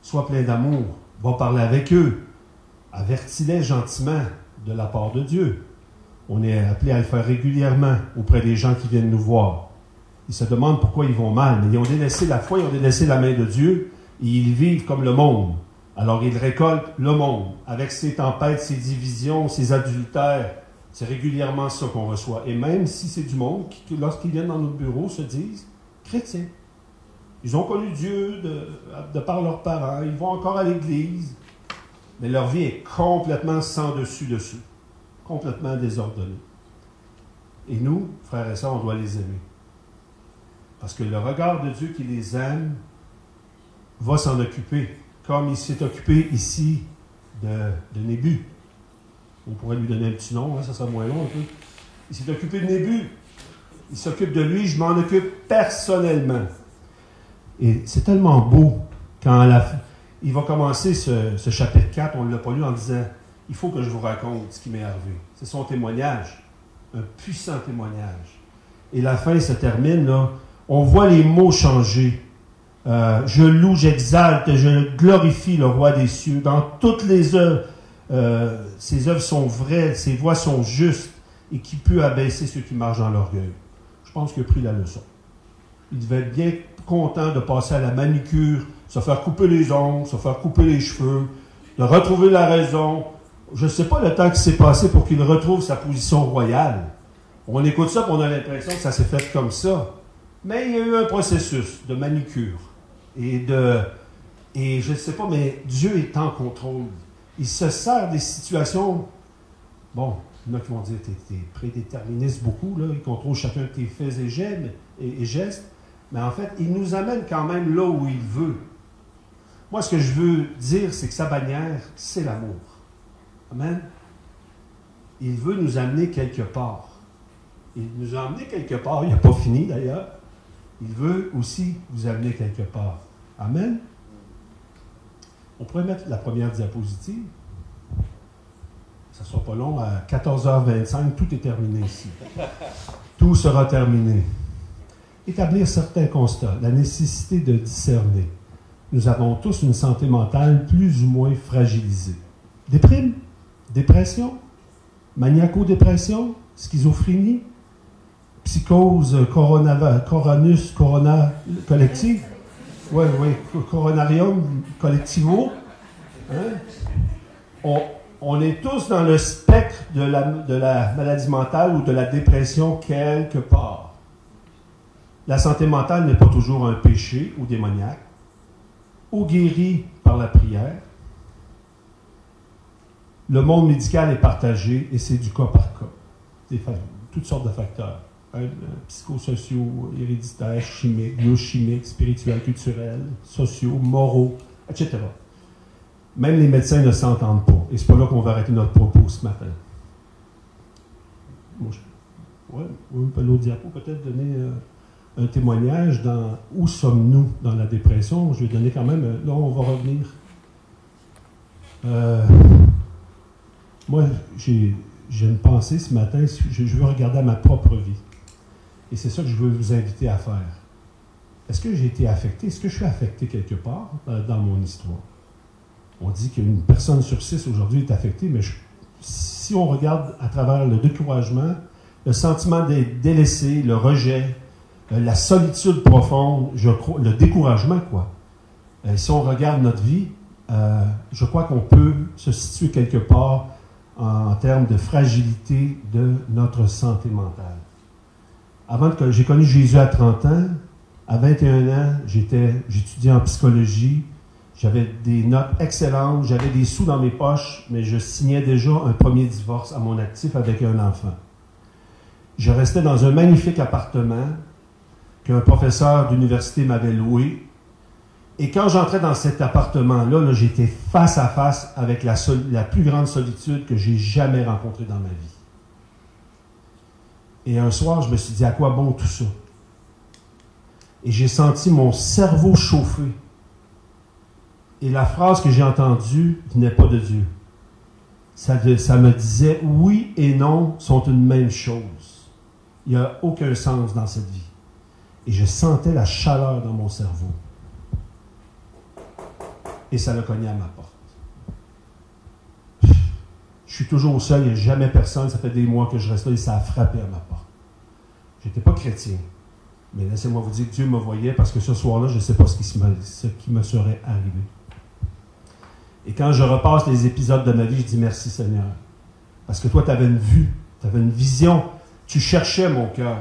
sois plein d'amour. Va parler avec eux. Avertis-les gentiment de la part de Dieu. On est appelé à le faire régulièrement auprès des gens qui viennent nous voir. Ils se demandent pourquoi ils vont mal, mais ils ont délaissé la foi, ils ont délaissé la main de Dieu, et ils vivent comme le monde. Alors ils récoltent le monde, avec ses tempêtes, ses divisions, ses adultères. C'est régulièrement ça qu'on reçoit. Et même si c'est du monde qui, lorsqu'ils viennent dans notre bureau, se disent chrétiens. Ils ont connu Dieu de, de par leurs parents, ils vont encore à l'église, mais leur vie est complètement sans dessus-dessous, complètement désordonnée. Et nous, frères et sœurs, on doit les aimer. Parce que le regard de Dieu qui les aime va s'en occuper, comme il s'est occupé ici de, de, Nébu. On pourrait lui donner un petit nom, hein, ça serait moins long un peu. Il s'est occupé de Nébu. Il s'occupe de lui, je m'en occupe personnellement. Et c'est tellement beau quand il va commencer ce, chapitre 4, on ne l'a pas lu en disant Il faut que je vous raconte ce qui m'est arrivé. C'est son témoignage, un puissant témoignage. Et la fin se termine, là, on voit les mots changer. Euh, je loue, j'exalte, je glorifie le roi des cieux. Dans toutes les œuvres, euh, ses œuvres sont vraies, ses voix sont justes, et qui peut abaisser ceux qui marchent dans l'orgueil. Je pense qu'il a pris la leçon. Il devait être bien content de passer à la manicure se faire couper les ongles, se faire couper les cheveux, de retrouver la raison. Je ne sais pas le temps qui s'est passé pour qu'il retrouve sa position royale. On écoute ça on a l'impression que ça s'est fait comme ça. Mais il y a eu un processus de manicure et de. Et je ne sais pas, mais Dieu est en contrôle. Il se sert des situations. Bon, il y en a qui vont dire tu es, prédéterministe beaucoup, là, il contrôle chacun de tes faits et, et gestes. Mais en fait, il nous amène quand même là où il veut. Moi, ce que je veux dire, c'est que sa bannière, c'est l'amour. Amen. Il veut nous amener quelque part. Il nous a amené quelque part. Il n'a pas fini d'ailleurs. Il veut aussi vous amener quelque part. Amen. On pourrait mettre la première diapositive. Ça ne sera pas long. À 14h25, tout est terminé ici. Tout sera terminé. Établir certains constats. La nécessité de discerner nous avons tous une santé mentale plus ou moins fragilisée. Déprime, dépression, maniaco-dépression, schizophrénie, psychose corona, coronus, corona collective, oui, oui, coronarium collectivo. Hein? On, est tous dans le spectre de la, de la maladie mentale ou de la dépression quelque part. La santé mentale n'est pas toujours un péché ou démoniaque ou guéri par la prière. Le monde médical est partagé et c'est du cas par cas. Toutes sortes de facteurs. Psychosociaux, héréditaires, chimiques, biochimiques, spirituels, culturels, sociaux, moraux, etc. Même les médecins ne s'entendent pas. Et c'est pas là qu'on va arrêter notre propos ce matin. Moi, je, ouais, l'autre diapo, peut-être donner. Euh, un témoignage dans où sommes-nous dans la dépression? Je vais donner quand même, là on va revenir. Euh, moi, j'ai une pensée ce matin, je, veux regarder à ma propre vie. Et c'est ça que je veux vous inviter à faire. Est-ce que j'ai été affecté? Est-ce que je suis affecté quelque part euh, dans mon histoire? On dit qu'une personne sur six aujourd'hui est affectée, mais si on regarde à travers le découragement, le sentiment d'être délaissé, le rejet, euh, la solitude profonde, le découragement, quoi. Euh, si on regarde notre vie, je crois qu'on peut se situer quelque part en, termes de fragilité de notre santé mentale. Avant que j'ai connu Jésus à 30 ans, à 21 ans, j'étais, j'étudiais en psychologie, j'avais des notes excellentes, j'avais des sous dans mes poches, mais je signais déjà un premier divorce à mon actif avec un enfant. Je restais dans un magnifique appartement qu'un professeur d'université m'avait loué et quand j'entrais dans cet appartement-là, j'étais face à face avec la, la plus grande solitude que j'ai jamais rencontrée dans ma vie. Et un soir, je me suis dit, à quoi bon tout ça? Et j'ai senti mon cerveau chauffer. Et la phrase que j'ai entendue n'est pas de Dieu. Ça, me disait, oui et non sont une même chose. Il n'y a aucun sens dans cette vie. Et je sentais la chaleur dans mon cerveau et ça l'a cogné à ma porte. Je suis toujours seul, il n'y a jamais personne, ça fait des mois que je reste là et ça a frappé à ma porte. Je n'étais pas chrétien, mais laissez-moi vous dire que Dieu me voyait parce que ce soir-là, je ne sais pas ce qui, me serait arrivé. Et quand je repasse les épisodes de ma vie, je dis merci Seigneur. Parce que toi, tu avais une vue, tu avais une vision, tu cherchais mon cœur.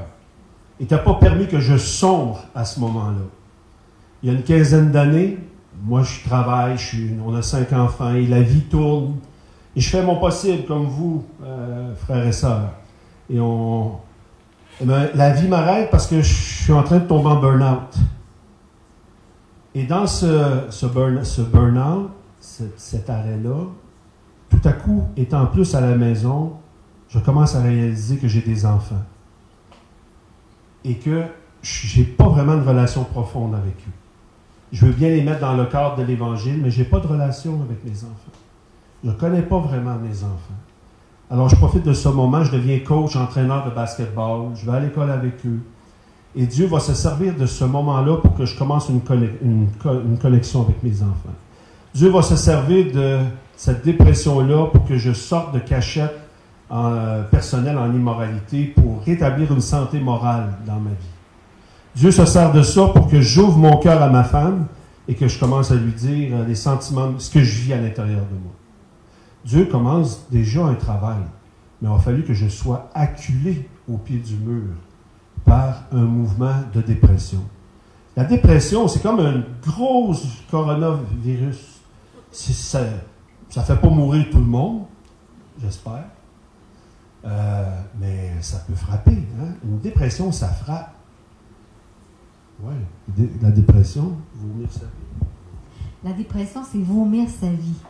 Et tu n'as pas permis que je sombre à ce moment-là. Il y a une quinzaine d'années, moi, je travaille, on a cinq enfants et la vie tourne. Et je fais mon possible, comme vous, euh, frères et sœurs. Et on, ben, la vie m'arrête parce que je suis en train de tomber en burn-out. Et dans ce, ce burn-out, cet arrêt-là, tout à coup, étant plus à la maison, je commence à réaliser que j'ai des enfants. Et que je n'ai pas vraiment de relation profonde avec eux. Je veux bien les mettre dans le cadre de l'Évangile, mais je n'ai pas de relation avec mes enfants. Je ne connais pas vraiment mes enfants. Alors, je profite de ce moment, je deviens coach, entraîneur de basketball, je vais à l'école avec eux. Et Dieu va se servir de ce moment-là pour que je commence une, connexion avec mes enfants. Dieu va se servir de cette dépression-là pour que je sorte de cachette euh, personnelle en immoralité pour rétablir une santé morale dans ma vie. Dieu se sert de ça pour que j'ouvre mon cœur à ma femme et que je commence à lui dire euh, les sentiments, ce que je vis à l'intérieur de moi. Dieu commence déjà un travail, mais il a fallu que je sois acculé au pied du mur par un mouvement de dépression. La dépression, c'est comme un gros coronavirus. Ça ne fait pas mourir tout le monde, j'espère, euh, mais ça peut frapper. Hein. Une dépression, ça frappe. Oui, la dépression, vomir sa vie. La dépression, c'est vomir sa vie.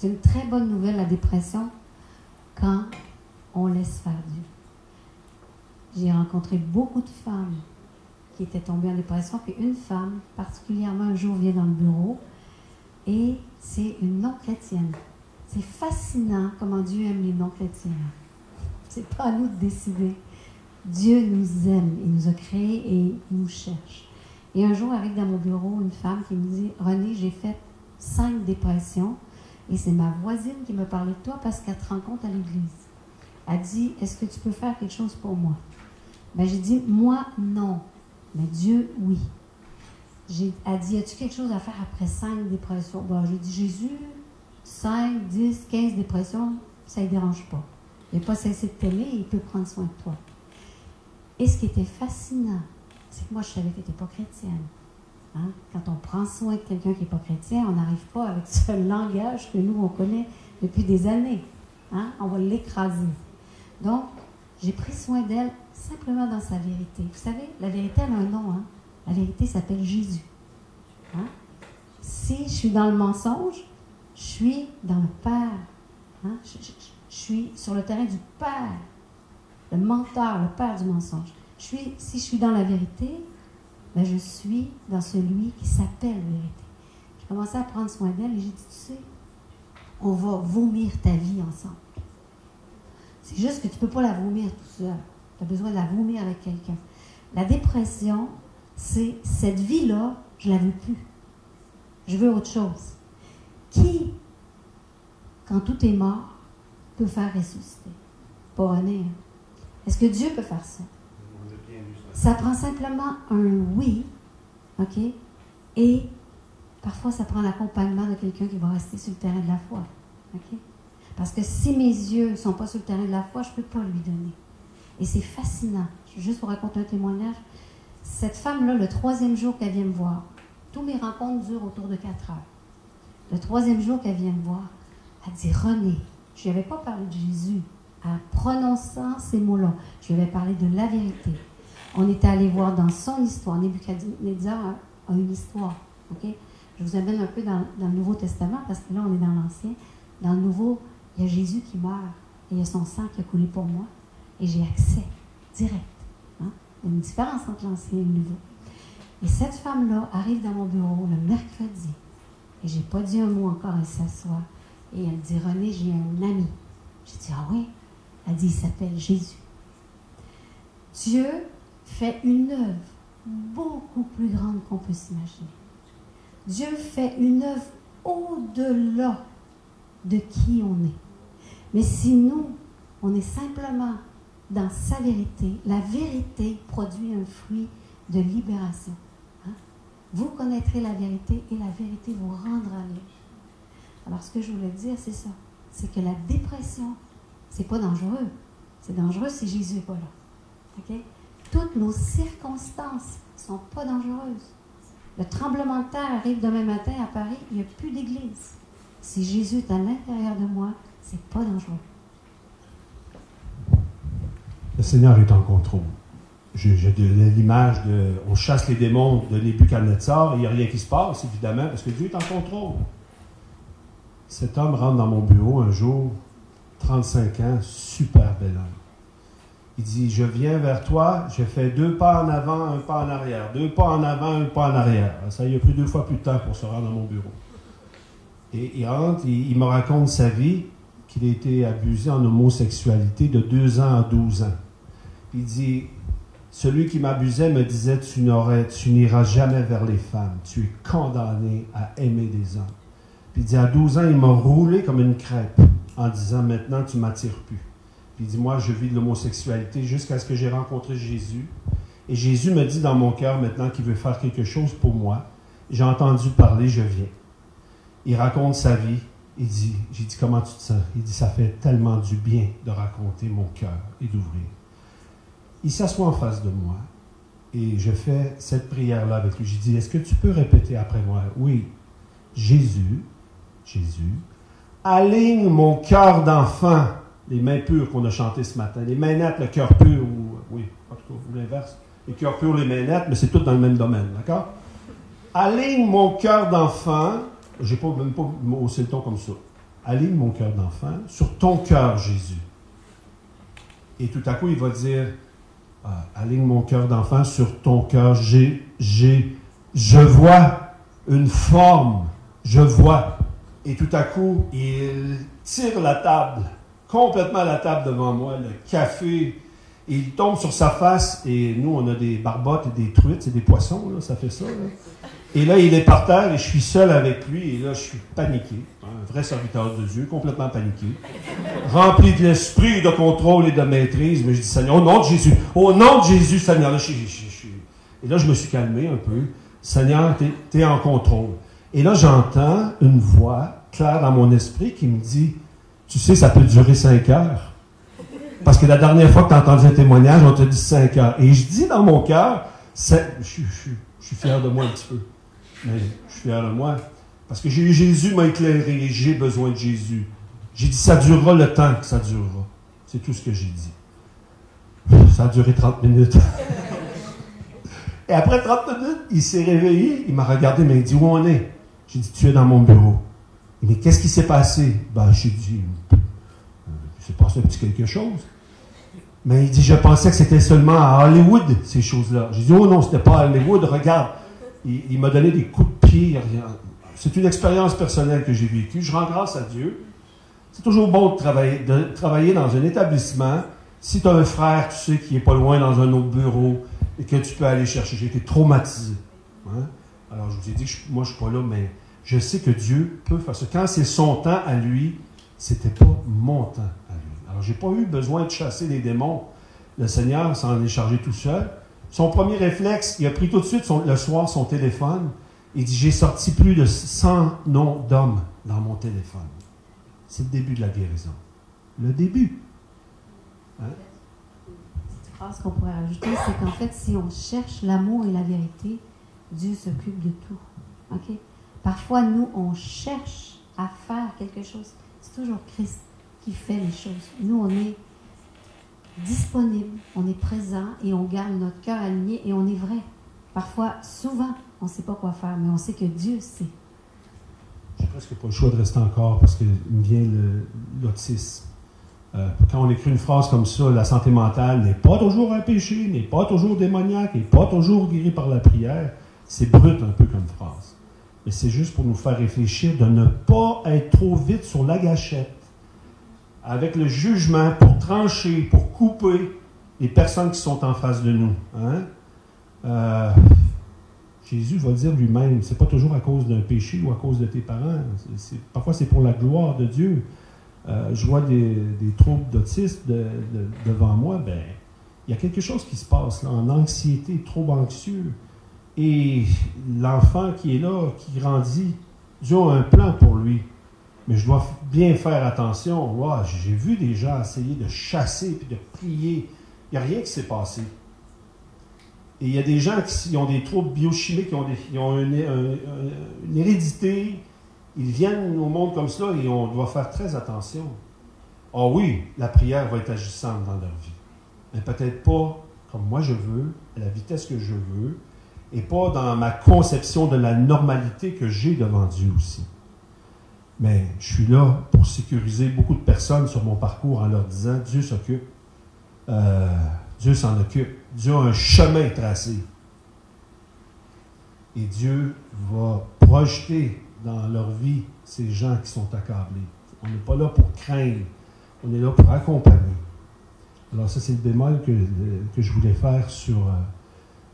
C'est une très bonne nouvelle, la dépression, quand on laisse faire Dieu. J'ai rencontré beaucoup de femmes qui étaient tombées en dépression, puis une femme, particulièrement un jour, vient dans le bureau et c'est une non-chrétienne. C'est fascinant comment Dieu aime les non-chrétiens. C'est pas à nous de décider. Dieu nous aime, il nous a créés et il nous cherche. Et un jour, arrive dans mon bureau une femme qui me dit René, j'ai fait cinq dépressions et c'est ma voisine qui me parlait de toi parce qu'elle te rencontre à l'église. Elle dit Est-ce que tu peux faire quelque chose pour moi? Ben, J'ai dit Moi, non. Mais Dieu, oui. Elle dit As-tu quelque chose à faire après cinq dépressions? Ben, J'ai dit Jésus, 5, 10, 15 dépressions, ça ne dérange pas. Il n'a pas cessé de t'aimer il peut prendre soin de toi. Et ce qui était fascinant, c'est que moi, je savais que tu n'étais pas chrétienne. Hein? Quand on prend soin de quelqu'un qui n'est pas chrétien, on n'arrive pas avec ce langage que nous, on connaît depuis des années. Hein? On va l'écraser. Donc, j'ai pris soin d'elle simplement dans sa vérité. Vous savez, la vérité, elle a un nom. Hein? La vérité s'appelle Jésus. Si je suis dans le mensonge, je suis dans le Père. Je, je, suis sur le terrain du Père. Le menteur, le Père du mensonge si je suis dans la vérité, je suis dans celui qui s'appelle vérité. J'ai commencé à prendre soin d'elle et j'ai dit, tu sais, on va vomir ta vie ensemble. C'est juste que tu ne peux pas la vomir tout seul. Tu as besoin de la vomir avec quelqu'un. La dépression, c'est cette vie-là, je ne la veux plus. Je veux autre chose. Qui, quand tout est mort, peut faire ressusciter? Pas René. Est-ce que Dieu peut faire ça? Ça prend simplement un oui, OK? Et parfois, ça prend l'accompagnement de quelqu'un qui va rester sur le terrain de la foi, OK? Parce que si mes yeux ne sont pas sur le terrain de la foi, je ne peux pas lui donner. Et c'est fascinant. Juste vous raconter un témoignage. Cette femme-là, le troisième jour qu'elle vient me voir, tous mes rencontres durent autour de 4 heures. Le troisième jour qu'elle vient me voir, elle dit René, je n'avais pas parlé de Jésus en prononçant ces mots-là. Je lui avais parlé de la vérité. On était allé voir dans son histoire. Nebuchadnezzar a, une histoire. Je vous amène un peu dans, le Nouveau Testament parce que là, on est dans l'Ancien. Dans le Nouveau, il y a Jésus qui meurt et il y a son sang qui a coulé pour moi. Et j'ai accès direct. Hein? Il y a une différence entre l'Ancien et le Nouveau. Et cette femme-là arrive dans mon bureau le mercredi. Et j'ai pas dit un mot encore, elle s'assoit. Et elle dit, René, j'ai un ami. J'ai dit, ah oui? Elle dit, il s'appelle Jésus. Dieu fait une œuvre beaucoup plus grande qu'on peut s'imaginer. Dieu fait une œuvre au-delà de qui on est. Mais si nous, on est simplement dans sa vérité, la vérité produit un fruit de libération. Hein? Vous connaîtrez la vérité et la vérité vous rendra libre. Alors, ce que je voulais dire, c'est ça. C'est que la dépression, c'est pas dangereux. C'est dangereux si Jésus n'est pas là. Toutes nos circonstances ne sont pas dangereuses. Le tremblement de terre arrive demain matin à Paris, il n'y a plus d'église. Si Jésus est à l'intérieur de moi, c'est pas dangereux. Le Seigneur est en contrôle. J'ai l'image de. On chasse les démons de Nebuchadnezzar il n'y a rien qui se passe, évidemment, parce que Dieu est en contrôle. Cet homme rentre dans mon bureau un jour, 35 ans, super bel homme. Il dit, je viens vers toi, j'ai fait deux pas en avant, un pas en arrière, deux pas en avant, un pas en arrière. Ça y a pris deux fois plus de temps pour se rendre dans mon bureau. Et il rentre, il, me raconte sa vie, qu'il a été abusé en homosexualité de deux ans à 12 ans. Il dit, celui qui m'abusait me disait, tu n'aurais, tu n'iras jamais vers les femmes, tu es condamné à aimer des hommes. Puis il dit, à 12 ans, il m'a roulé comme une crêpe en disant, maintenant, tu m'attires plus. Il dit, moi, je vis de l'homosexualité jusqu'à ce que j'ai rencontré Jésus. Et Jésus me dit dans mon cœur maintenant qu'il veut faire quelque chose pour moi. J'ai entendu parler, je viens. Il raconte sa vie. Il dit, j'ai dit, comment tu te sens? Il dit, ça fait tellement du bien de raconter mon cœur et d'ouvrir. Il s'assoit en face de moi et je fais cette prière-là avec lui. J'ai dit, est-ce que tu peux répéter après moi? Oui. Jésus, Jésus, aligne mon cœur d'enfant, les mains pures qu'on a chantées ce matin, les mains nettes, le cœur pur, ou, oui, en tout cas, l'inverse, les cœurs purs, les mains nettes, mais c'est tout dans le même domaine, d'accord? Aligne mon cœur d'enfant, j'ai pas, même pas haussé le ton comme ça, aligne mon cœur d'enfant sur ton cœur, Jésus. Et tout à coup, il va dire, ah, aligne mon cœur d'enfant sur ton cœur, j'ai, j'ai, je vois une forme je vois. Et tout à coup, il tire la table, complètement la table devant moi, le café. il tombe sur sa face, et nous, on a des barbottes et des truites, c'est des poissons, ça fait ça. Et là, il est par terre, et je suis seul avec lui, et là, je suis paniqué. Un vrai serviteur de Dieu, complètement paniqué. Rempli de l'esprit de contrôle et de maîtrise. Mais je dis, Seigneur, au nom de Jésus, au nom de Jésus, Seigneur, là, je, Et là, je me suis calmé un peu. Seigneur, tu es en contrôle. Et là, j'entends une voix claire dans mon esprit qui me dit Tu sais, ça peut durer cinq heures. Parce que la dernière fois que tu as entendu un témoignage, on t'a dit cinq heures. Et je dis dans mon cœur je, je, suis fier de moi un petit peu. Mais je suis fier de moi. Parce que Jésus m'a éclairé et j'ai besoin de Jésus. J'ai dit Ça durera le temps que ça durera. C'est tout ce que j'ai dit. Ça a duré 30 minutes. Et après 30 minutes, il s'est réveillé, il m'a regardé, mais il dit Où on est? J'ai dit, tu es dans mon bureau. Il dit, qu'est-ce qui s'est passé? Ben, j'ai dit, euh, il s'est passé un petit quelque chose. Mais il dit, je pensais que c'était seulement à Hollywood, ces choses-là. J'ai dit, oh non, c'était pas à Hollywood, regarde. Il, m'a donné des coups de pied. C'est une expérience personnelle que j'ai vécue. Je rends grâce à Dieu. C'est toujours bon de travailler, de travailler dans un établissement. Si tu as un frère, tu sais, qui est pas loin dans un autre bureau et que tu peux aller chercher. J'ai été traumatisé. Hein? Alors, je vous ai dit que moi, je suis pas là, mais je sais que Dieu peut faire ça. Quand c'est son temps à lui, c'était pas mon temps à lui. Alors, j'ai pas eu besoin de chasser les démons. Le Seigneur s'en est chargé tout seul. Son premier réflexe, il a pris tout de suite le soir son téléphone. Il dit J'ai sorti plus de 100 noms d'hommes dans mon téléphone. C'est le début de la guérison. Le début. Hein? Phrase qu'on pourrait rajouter, c'est qu'en fait, si on cherche l'amour et la vérité, Dieu s'occupe de tout. OK? Parfois, nous, on cherche à faire quelque chose. C'est toujours Christ qui fait les choses. Nous, on est disponible, on est présent et on garde notre cœur aligné et on est vrai. Parfois, souvent, on ne sait pas quoi faire, mais on sait que Dieu sait. J'ai presque pas le choix de rester encore parce qu'il me vient l'autisme. Euh, quand on écrit une phrase comme ça, la santé mentale n'est pas toujours un péché, n'est pas toujours démoniaque, n'est pas toujours guéri par la prière, c'est brut un peu comme phrase. Mais c'est juste pour nous faire réfléchir de ne pas être trop vite sur la gâchette avec le jugement pour trancher, pour couper les personnes qui sont en face de nous. Hein? Euh, Jésus va dire lui-même, c'est pas toujours à cause d'un péché ou à cause de tes parents. parfois, c'est pour la gloire de Dieu. Euh, je vois des, troubles d'autisme devant moi. Ben, il y a quelque chose qui se passe là, en anxiété, trop anxieux. Et l'enfant qui est là, qui grandit, Dieu a un plan pour lui. Mais je dois bien faire attention. J'ai vu des gens essayer de chasser puis de prier. Il n'y a rien qui s'est passé. Et il y a des gens qui ont des troubles biochimiques, qui ont, une, hérédité. Ils viennent au monde comme ça et on doit faire très attention. Ah oui, la prière va être agissante dans leur vie. Mais peut-être pas comme moi je veux, à la vitesse que je veux, et pas dans ma conception de la normalité que j'ai devant Dieu aussi. Mais je suis là pour sécuriser beaucoup de personnes sur mon parcours en leur disant Dieu s'occupe. Euh, Dieu s'en occupe. Dieu a un chemin tracé. Et Dieu va projeter dans leur vie ces gens qui sont accablés. On n'est pas là pour craindre, on est là pour accompagner. Alors ça, c'est le bémol que, que, je voulais faire sur euh,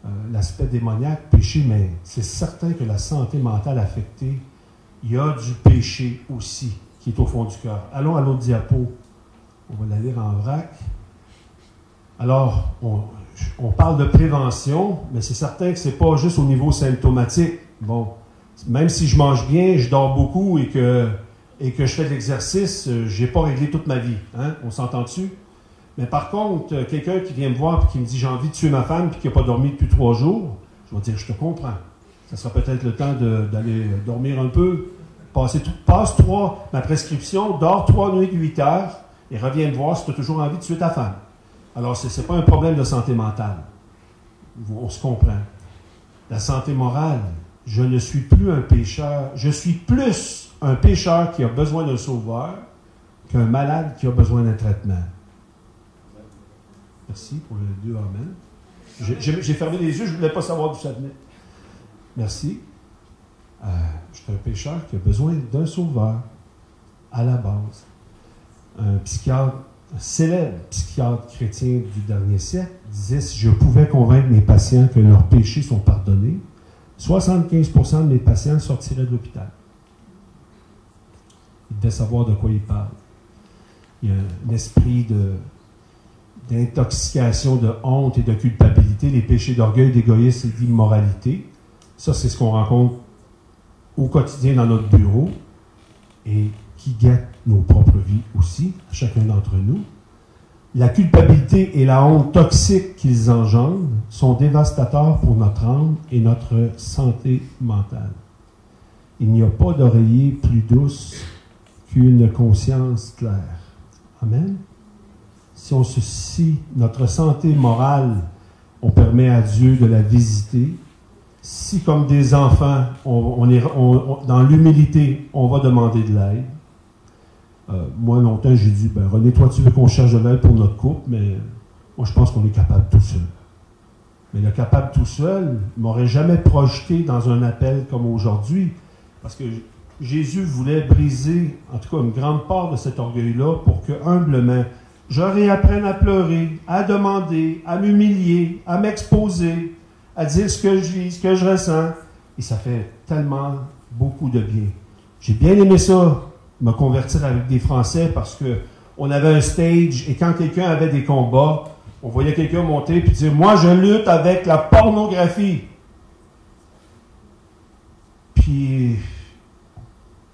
euh, l'aspect démoniaque, péché, mais c'est certain que la santé mentale affectée, il y a du péché aussi qui est au fond du cœur. Allons à l'autre diapo. On va la lire en vrac. Alors, on, parle de prévention, mais c'est certain que ce n'est pas juste au niveau symptomatique. Bon, même si je mange bien, je dors beaucoup et que, je fais de l'exercice, euh, je n'ai pas réglé toute ma vie. Hein? On s'entend dessus? Mais par contre, euh, quelqu'un qui vient me voir et qui me dit j'ai envie de tuer ma femme et qui n'a pas dormi depuis trois jours, je vais dire je te comprends. Ça sera peut-être le temps d'aller dormir un peu. Passe trois, ma prescription, dors trois nuits de huit heures et reviens me voir si tu as toujours envie de tuer ta femme. Alors, ce n'est pas un problème de santé mentale. On se comprend. La santé morale, je ne suis plus un pécheur. Je suis plus un pécheur qui a besoin d'un sauveur qu'un malade qui a besoin d'un traitement. Merci pour le Dieu Amen. J'ai fermé les yeux, je ne voulais pas savoir d'où ça venait. Merci. Euh, je suis un pécheur qui a besoin d'un sauveur à la base. Un psychiatre un célèbre psychiatre chrétien du dernier siècle disait si je pouvais convaincre mes patients que leurs péchés sont pardonnés, 75% de mes patients sortiraient de l'hôpital. Il devait savoir de quoi il parle. Il y a un esprit d'intoxication, de honte et de culpabilité, les péchés d'orgueil, d'égoïsme et d'immoralité. Ça, c'est ce qu'on rencontre au quotidien dans notre bureau. Et qui guettent nos propres vies aussi, chacun d'entre nous. La culpabilité et la honte toxique qu'ils engendrent sont dévastateurs pour notre âme et notre santé mentale. Il n'y a pas d'oreiller plus douce qu'une conscience claire. Amen. Si on se si notre santé morale, on permet à Dieu de la visiter, si comme des enfants, on, est, dans l'humilité, on va demander de l'aide, euh, moi, longtemps, j'ai dit, ben, René, toi, tu veux qu'on cherche de l'aide pour notre couple, mais moi, je pense qu'on est capable tout seul. Mais le capable tout seul ne m'aurait jamais projeté dans un appel comme aujourd'hui, parce que Jésus voulait briser, en tout cas, une grande part de cet orgueil-là pour que, humblement, je réapprenne à pleurer, à demander, à m'humilier, à m'exposer, à dire ce que je vis, ce que je ressens. Et ça fait tellement beaucoup de bien. J'ai bien aimé ça, me convertir avec des Français parce que on avait un stage et quand quelqu'un avait des combats, on voyait quelqu'un monter puis dire Moi, je lutte avec la pornographie. Puis,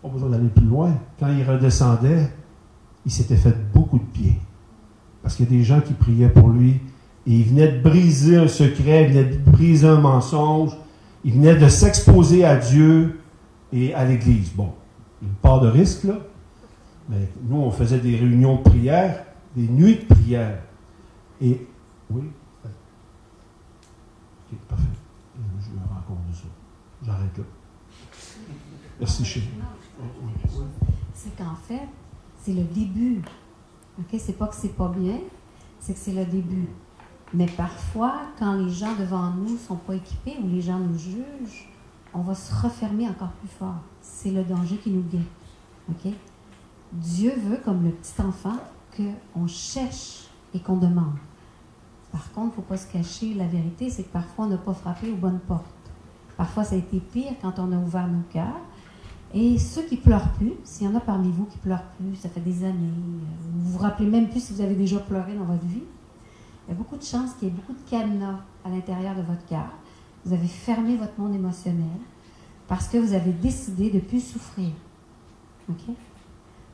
pas besoin d'aller plus loin. Quand il redescendait, il s'était fait beaucoup de pieds. Parce qu'il y a des gens qui priaient pour lui. Et il venait de briser un secret, il venait de briser un mensonge, il venait de s'exposer à Dieu et à l'Église. Bon, une part de risque, là. Mais nous, on faisait des réunions de prière, des nuits de prière. Et, oui, ok, parfait. Je me rends compte de ça. J'arrête là. Merci, chérie. C'est qu'en fait, c'est le début. OK? C'est pas que c'est pas bien, c'est que c'est le début. Mais parfois, quand les gens devant nous ne sont pas équipés ou les gens nous jugent, on va se refermer encore plus fort. C'est le danger qui nous guette. OK? Dieu veut, comme le petit enfant, qu'on cherche et qu'on demande. Par contre, il ne faut pas se cacher. La vérité, c'est que parfois, on n'a pas frappé aux bonnes portes. Parfois, ça a été pire quand on a ouvert nos cœurs. Et ceux qui pleurent plus, s'il y en a parmi vous qui pleurent plus, ça fait des années, vous vous rappelez même plus si vous avez déjà pleuré dans votre vie, il y a beaucoup de chances qu'il y ait beaucoup de cadenas à l'intérieur de votre cœur. Vous avez fermé votre monde émotionnel parce que vous avez décidé de ne plus souffrir.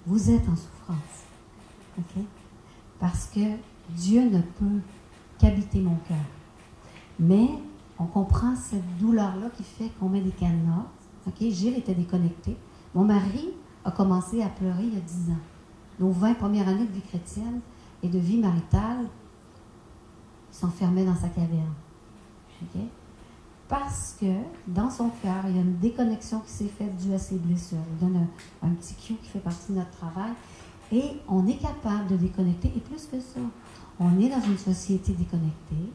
Vous êtes en souffrance. Parce que Dieu ne peut qu'habiter mon cœur. Mais on comprend cette douleur-là qui fait qu'on met des cadenas. OK? Gilles était déconnecté. Mon mari a commencé à pleurer il y a 10 ans. Nos 20 premières années de vie chrétienne et de vie maritale, s'enfermait dans sa caverne. Parce que dans son cœur, il y a une déconnexion qui s'est faite due à ses blessures. Il donne un, petit cue qui fait partie de notre travail. Et on est capable de déconnecter. Et plus que ça, on est dans une société déconnectée.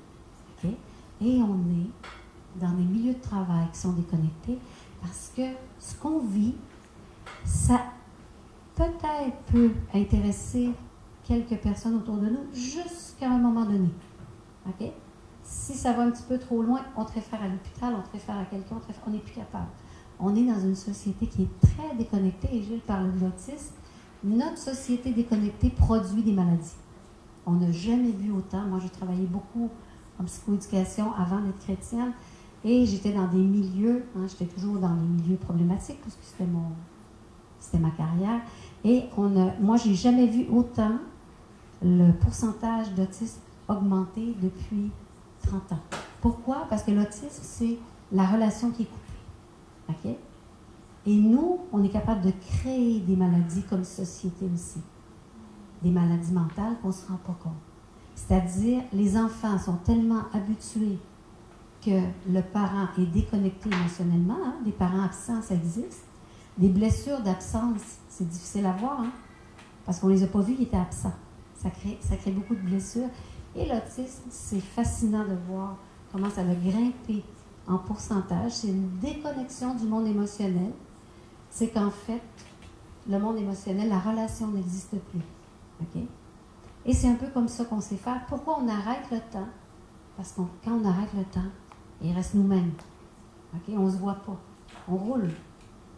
Et on est dans des milieux de travail qui sont déconnectés parce que ce qu'on vit, ça peut-être peut intéresser quelques personnes autour de nous jusqu'à un moment donné. OK? Si ça va un petit peu trop loin, on te réfère à l'hôpital, on te réfère à quelqu'un, on n'est plus capable. On est dans une société qui est très déconnectée, et Gilles parle de l'autisme. Notre société déconnectée produit des maladies. On n'a jamais vu autant. Moi, j'ai travaillé beaucoup en psychoéducation avant d'être chrétienne, et j'étais dans des milieux, hein, j'étais toujours dans les milieux problématiques, parce que c'était mon, c'était ma carrière. Et on a, moi, j'ai jamais vu autant le pourcentage d'autisme augmenté depuis 30 ans. Pourquoi? Parce que l'autisme, c'est la relation qui est coupée. OK? Et nous, on est capable de créer des maladies comme société aussi. Des maladies mentales qu'on ne se rend pas compte. C'est-à-dire, les enfants sont tellement habitués que le parent est déconnecté émotionnellement. Hein? Des parents absents, ça existe. Des blessures d'absence, c'est difficile à voir, hein? parce qu'on ne les a pas vus, ils étaient absents. Ça crée, ça crée beaucoup de blessures. Et l'autisme, c'est fascinant de voir comment ça va grimper en pourcentage. C'est une déconnexion du monde émotionnel. C'est qu'en fait, le monde émotionnel, la relation n'existe plus. OK? Et c'est un peu comme ça qu'on sait faire. Pourquoi on arrête le temps? Parce que quand on arrête le temps, il reste nous-mêmes. OK? On ne se voit pas. On roule.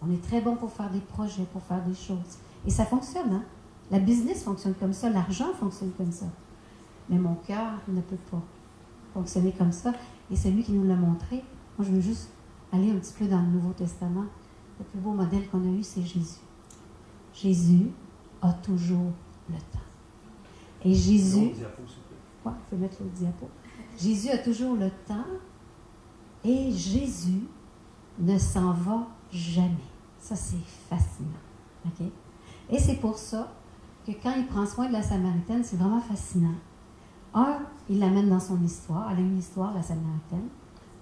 On est très bon pour faire des projets, pour faire des choses. Et ça fonctionne. Hein? La business fonctionne comme ça. L'argent fonctionne comme ça. Mais mon cœur ne peut pas fonctionner comme ça. Et c'est lui qui nous l'a montré. Moi, je veux juste aller un petit peu dans le Nouveau Testament. Le plus beau modèle qu'on a eu, c'est Jésus. Jésus a toujours le temps. Et Jésus. Quoi? Je peux mettre le diapo. Jésus a toujours le temps et Jésus ne s'en va jamais. Ça, c'est fascinant. Et c'est pour ça que quand il prend soin de la Samaritaine, c'est vraiment fascinant. Un, il l'amène dans son histoire. Elle a une histoire, la Samaritaine.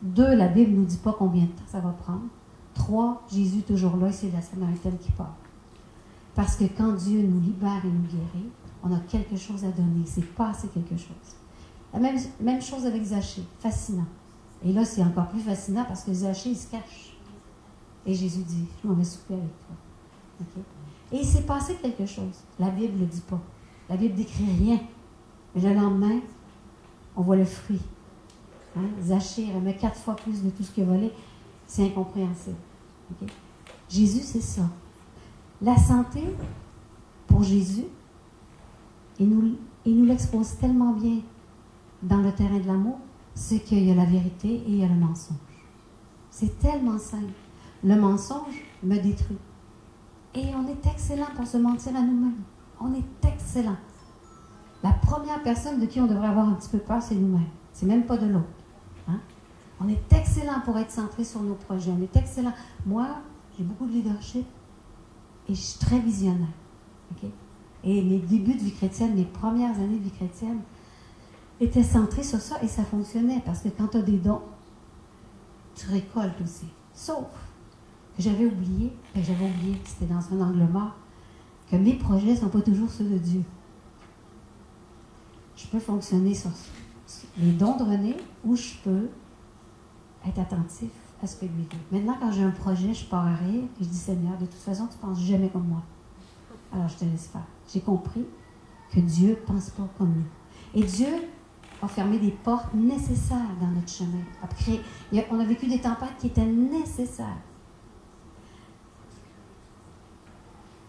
Deux, la Bible ne nous dit pas combien de temps ça va prendre. Trois, Jésus toujours là et c'est la Samaritaine qui part. Parce que quand Dieu nous libère et nous guérit, on a quelque chose à donner. C'est passé quelque chose. La même, même chose avec Zachée. Fascinant. Et là, c'est encore plus fascinant parce que Zachée, il se cache. Et Jésus dit, je m'en vais souper avec toi. Et il s'est passé quelque chose. La Bible ne le dit pas. La Bible décrit rien. Mais le lendemain, on voit le fruit. Hein? Zachée remet quatre fois plus de tout ce qu'il a. C'est incompréhensible. Jésus, c'est ça. La santé, pour Jésus, il nous, il nous l'expose tellement bien. dans le terrain de l'amour, c'est qu'il y a la vérité et il y a le mensonge. C'est tellement simple. Le mensonge me détruit. Et on est excellent pour se mentir à nous-mêmes. On est excellent. La première personne de qui on devrait avoir un petit peu peur, c'est nous-mêmes. C'est même pas de l'autre. Hein? On est excellent pour être centré sur nos projets. On est excellent. Moi, j'ai beaucoup de leadership et je suis très visionnaire. Et mes débuts de vie chrétienne, mes premières années de vie chrétienne, étaient centrées sur ça et ça fonctionnait parce que quand tu as des dons, tu récoltes aussi. Sauf que j'avais oublié, que j'avais oublié que c'était dans un angle mort, que mes projets ne sont pas toujours ceux de Dieu. Je peux fonctionner sur les dons de René ou je peux être attentif à ce que lui veut. Maintenant, quand j'ai un projet, je pars à rire et je dis Seigneur, de toute façon, tu ne penses jamais comme moi. Alors je te laisse faire. J'ai compris que Dieu ne pense pas comme nous. Et Dieu a fermé des portes nécessaires dans notre chemin. Après, on a vécu des tempêtes qui étaient nécessaires.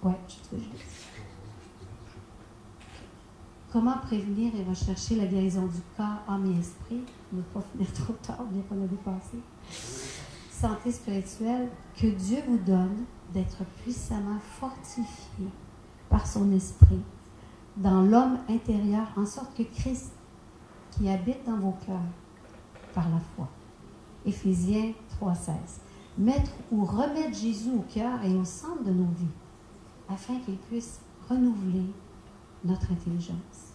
Ouais, je te Comment prévenir et rechercher la guérison du corps, âme et esprit? Ne pas finir trop tard, bien qu'on a dépassé. Santé spirituelle, que Dieu vous donne d'être puissamment fortifié par son esprit dans l'homme intérieur, en sorte que Christ, qui habite dans vos cœurs par la foi. Éphésiens 3,16. Mettre ou remettre Jésus au cœur et au centre de nos vies, afin qu'il puisse renouveler notre intelligence.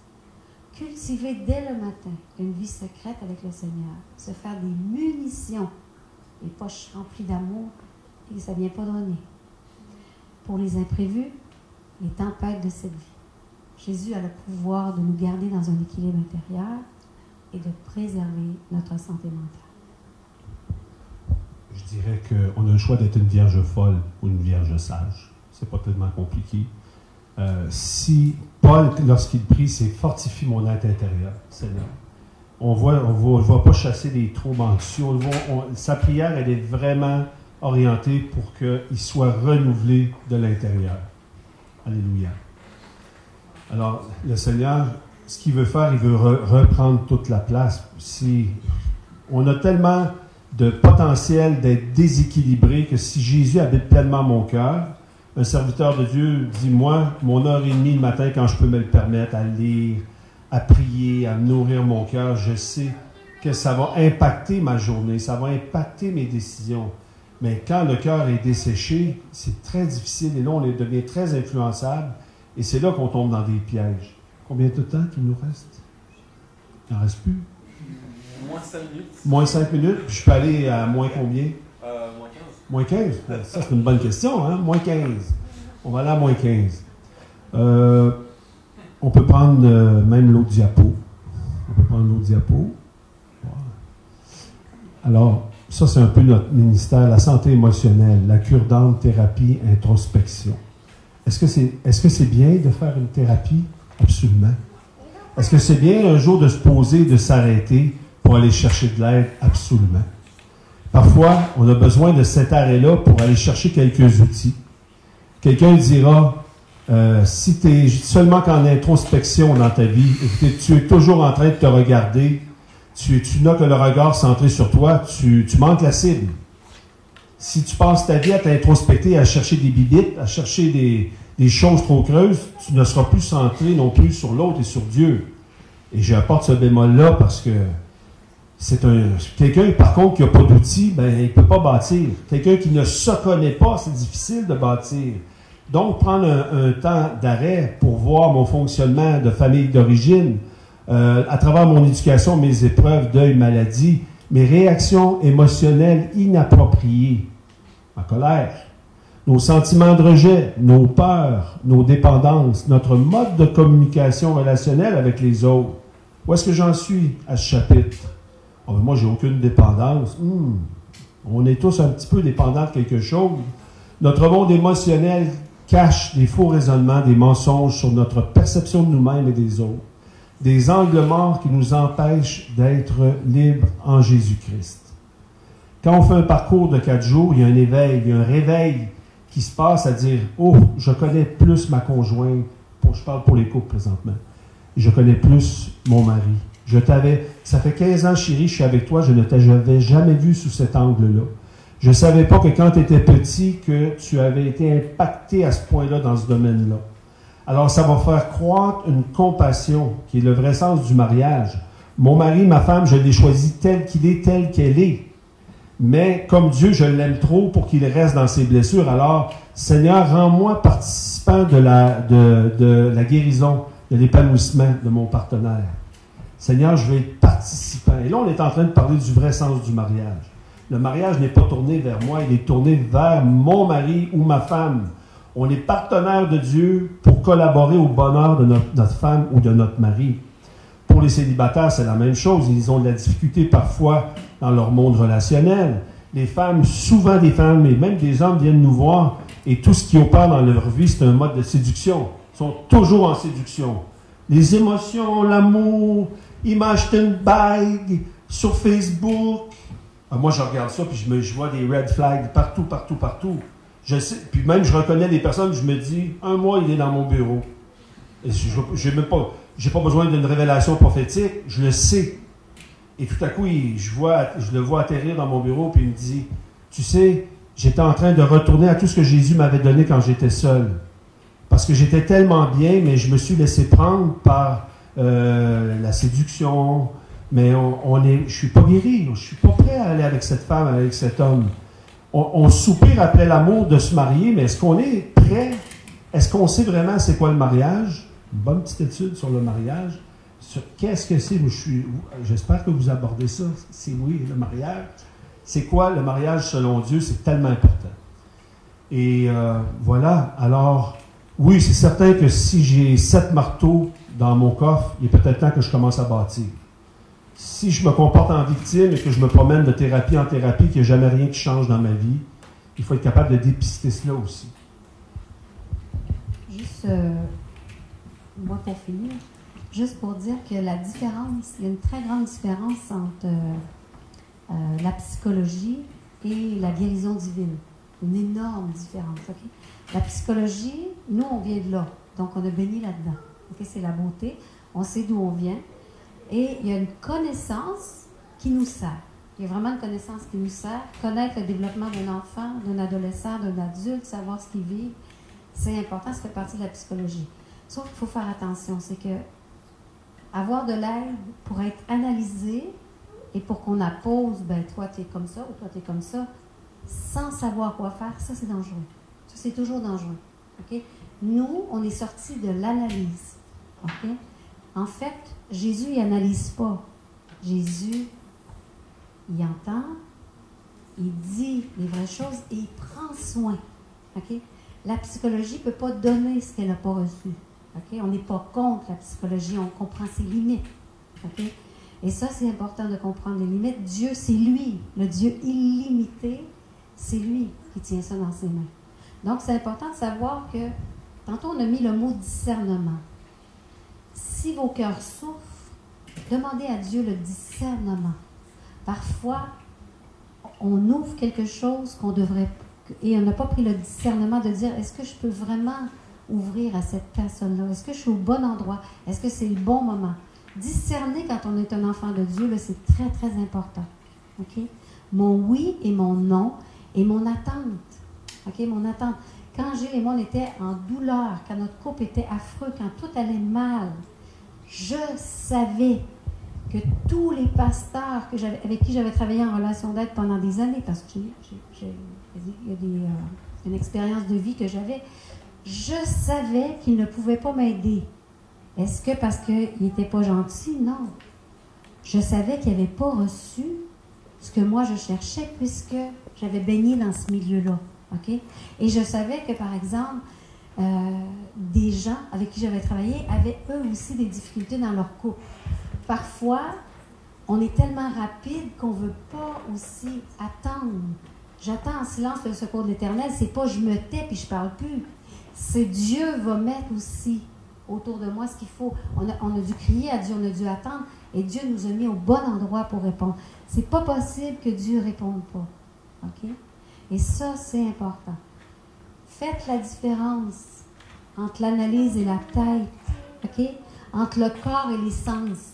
Cultiver dès le matin une vie secrète avec le Seigneur, se faire des munitions, les poches remplies d'amour et ça ne vient pas donner. Pour les imprévus, les tempêtes de cette vie. Jésus a le pouvoir de nous garder dans un équilibre intérieur et de préserver notre santé mentale. Je dirais qu'on a le choix d'être une vierge folle ou une vierge sage. C'est pas tellement compliqué. Euh, si Paul, lorsqu'il prie, c'est fortifie mon être intérieur, Seigneur. On voit, on voit, voit pas chasser des troubles anxieux. sa prière, elle est vraiment orientée pour qu'il soit renouvelé de l'intérieur. Alléluia. Alors, le Seigneur, ce qu'il veut faire, il veut reprendre toute la place. Si on a tellement de potentiel d'être déséquilibré que si Jésus habite pleinement mon cœur, un serviteur de Dieu dit Moi, mon heure et demie le matin, quand je peux me le permettre, à lire, à prier, à nourrir mon cœur, je sais que ça va impacter ma journée, ça va impacter mes décisions. Mais quand le cœur est desséché, c'est très difficile et là, on devient très influençable et c'est là qu'on tombe dans des pièges. Combien de temps qu'il nous reste? Il n'en reste plus Moins 5 minutes. Moins 5 minutes? je peux aller à moins combien? Euh, Moins 15. Moins 15 Ça, c'est une bonne question, hein? Moins 15. On va aller à moins 15. Euh, on peut prendre euh, même l'autre diapo. On peut prendre l'autre diapo. Alors, ça, c'est un peu notre ministère, la santé émotionnelle, la cure d'âme, thérapie, introspection. Est-ce que c'est est -ce c'est bien de faire une thérapie? Absolument. Est-ce que c'est bien un jour de se poser, de s'arrêter pour aller chercher de l'aide? Absolument. Parfois, on a besoin de cet arrêt-là pour aller chercher quelques outils. Quelqu'un dira, euh, si tu es seulement qu'en introspection dans ta vie, et tu es toujours en train de te regarder, tu, n'as que le regard centré sur toi, tu, manques la cible. Si tu passes ta vie à t'introspecter, à chercher des bibites, à chercher des, choses trop creuses, tu ne seras plus centré non plus sur l'autre et sur Dieu. Et j'apporte ce bémol-là parce que c'est un quelqu'un, par contre, qui n'a pas d'outils, ben, il ne peut pas bâtir. Quelqu'un qui ne se connaît pas, c'est difficile de bâtir. Donc, prendre un temps d'arrêt pour voir mon fonctionnement de famille d'origine, euh, à travers mon éducation, mes épreuves, deuil, maladie, mes réactions émotionnelles inappropriées, ma colère, nos sentiments de rejet, nos peurs, nos dépendances, notre mode de communication relationnelle avec les autres. Où est-ce que j'en suis à ce chapitre? Oh, moi, j'ai aucune dépendance. Hmm. On est tous un petit peu dépendants de quelque chose. Notre monde émotionnel cache des faux raisonnements, des mensonges sur notre perception de nous-mêmes et des autres des angles morts qui nous empêchent d'être libres en Jésus-Christ. Quand on fait un parcours de quatre jours, il y a un éveil, il y a un réveil qui se passe à dire Oh, je connais plus ma conjointe, je parle pour les couples présentement, je connais plus mon mari, Je t'avais, ça fait 15 ans, chérie, je suis avec toi, je ne t'avais jamais vu sous cet angle-là. Je ne savais pas que quand tu étais petit, que tu avais été impacté à ce point-là dans ce domaine-là. Alors, ça va faire croître une compassion, qui est le vrai sens du mariage. Mon mari, ma femme, je l'ai choisi tel qu'il est, tel qu'elle est. Mais comme Dieu, je l'aime trop pour qu'il reste dans ses blessures. Alors, Seigneur, rends-moi participant de la, de, de la guérison, de l'épanouissement de mon partenaire. Seigneur, je vais être participant. Et là, on est en train de parler du vrai sens du mariage. Le mariage n'est pas tourné vers moi, il est tourné vers mon mari ou ma femme. On est partenaire de Dieu pour collaborer au bonheur de notre, notre femme ou de notre mari. Pour les célibataires, c'est la même chose. Ils ont de la difficulté parfois dans leur monde relationnel. Les femmes, souvent des femmes et même des hommes viennent nous voir et tout ce qui opère dans leur vie, c'est un mode de séduction. Ils sont toujours en séduction. Les émotions, l'amour, il m'a acheté une bague sur Facebook. Ah, moi, je regarde ça, puis je, vois des red flags partout, partout, partout. Je puis même, je reconnais des personnes, je me dis, un mois, il est dans mon bureau. Et je n'ai pas besoin d'une révélation prophétique, je le sais. Et tout à coup, je, le vois atterrir dans mon bureau, puis il me dit, tu sais, j'étais en train de retourner à tout ce que Jésus m'avait donné quand j'étais seul. Parce que j'étais tellement bien, mais je me suis laissé prendre par euh, la séduction, mais on, est, je suis pas guéri, je suis pas prêt à aller avec cette femme, avec cet homme. On, soupire après l'amour de se marier, mais est-ce qu'on est prêt? Est-ce qu'on sait vraiment c'est quoi le mariage? Bonne petite étude sur le mariage. Qu'est-ce que c'est? J'espère que vous abordez ça. C'est oui, le mariage. C'est quoi le mariage selon Dieu? C'est tellement important. Et euh, voilà. Alors, oui, c'est certain que si j'ai sept marteaux dans mon coffre, il est peut-être temps que je commence à bâtir. Si je me comporte en victime et que je me promène de thérapie en thérapie, qu'il n'y a jamais rien qui change dans ma vie, il faut être capable de dépister cela aussi. Juste, euh, moi pour finir, juste pour dire que la différence, il y a une très grande différence entre euh, euh, la psychologie et la guérison divine. Une énorme différence. La psychologie, nous, on vient de là. Donc, on a béni là-dedans c'est la beauté. On sait d'où on vient. Et il y a une connaissance qui nous sert. Il y a vraiment une connaissance qui nous sert. Connaître le développement d'un enfant, d'un adolescent, d'un adulte, savoir ce qu'il vit, c'est important, ça fait partie de la psychologie. Sauf qu'il faut faire attention, c'est que avoir de l'aide pour être analysé et pour qu'on appose, ben toi tu es comme ça ou toi tu es comme ça, sans savoir quoi faire, ça c'est dangereux. Ça c'est toujours dangereux. Nous, on est sorti de l'analyse. En fait, Jésus n'analyse pas. Jésus, il entend, il dit les vraies choses et il prend soin. La psychologie ne peut pas donner ce qu'elle n'a pas reçu. On n'est pas contre la psychologie, on comprend ses limites. Et ça, c'est important de comprendre les limites. Dieu, c'est lui, le Dieu illimité, c'est lui qui tient ça dans ses mains. Donc, c'est important de savoir que, tantôt on a mis le mot discernement si vos cœurs souffrent, demandez à Dieu le discernement. Parfois, on ouvre quelque chose qu'on devrait et on n'a pas pris le discernement de dire est-ce que je peux vraiment ouvrir à cette personne-là? Est-ce que je suis au bon endroit? Est-ce que c'est le bon moment? Discerner quand on est un enfant de Dieu, c'est très très important. Ok? Mon oui et mon non et mon attente. Ok? Mon attente. Quand Gilles et moi on était en douleur, quand notre couple était affreux, quand tout allait mal, je savais que tous les pasteurs avec qui j'avais travaillé en relation d'aide pendant des années, parce que j'ai, y a euh, une expérience de vie que j'avais, je savais qu'ils ne pouvaient pas m'aider. Est-ce que parce qu'ils n'étaient pas gentils? Non. Je savais qu'ils n'avaient pas reçu ce que moi je cherchais puisque j'avais baigné dans ce milieu-là. OK? Et je savais que, par exemple, euh, des gens avec qui j'avais travaillé avaient eux aussi des difficultés dans leur couple. Parfois, on est tellement rapide qu'on ne veut pas aussi attendre. J'attends en silence le secours de l'Éternel. C'est pas je me tais puis je parle plus. C'est Dieu va mettre aussi autour de moi ce qu'il faut. On a, dû crier à Dieu, on a dû attendre, et Dieu nous a mis au bon endroit pour répondre. C'est pas possible que Dieu réponde pas. OK? Et ça, c'est important. Faites la différence entre l'analyse et la tête, OK? Entre le corps et les sens.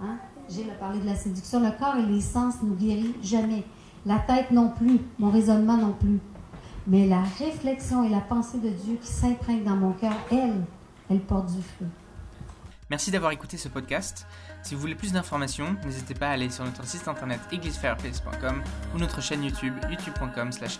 Hein? J'ai parlé de la séduction. Le corps et les sens nous guérissent jamais. La tête non plus, mon raisonnement non plus. Mais la réflexion et la pensée de Dieu qui s'imprègne dans mon cœur, elle, elle porte du fruit. Merci d'avoir écouté ce podcast. Si vous voulez plus d'informations, n'hésitez pas à aller sur notre site internet églisefireplace.com ou notre chaîne YouTube youtube.com slash.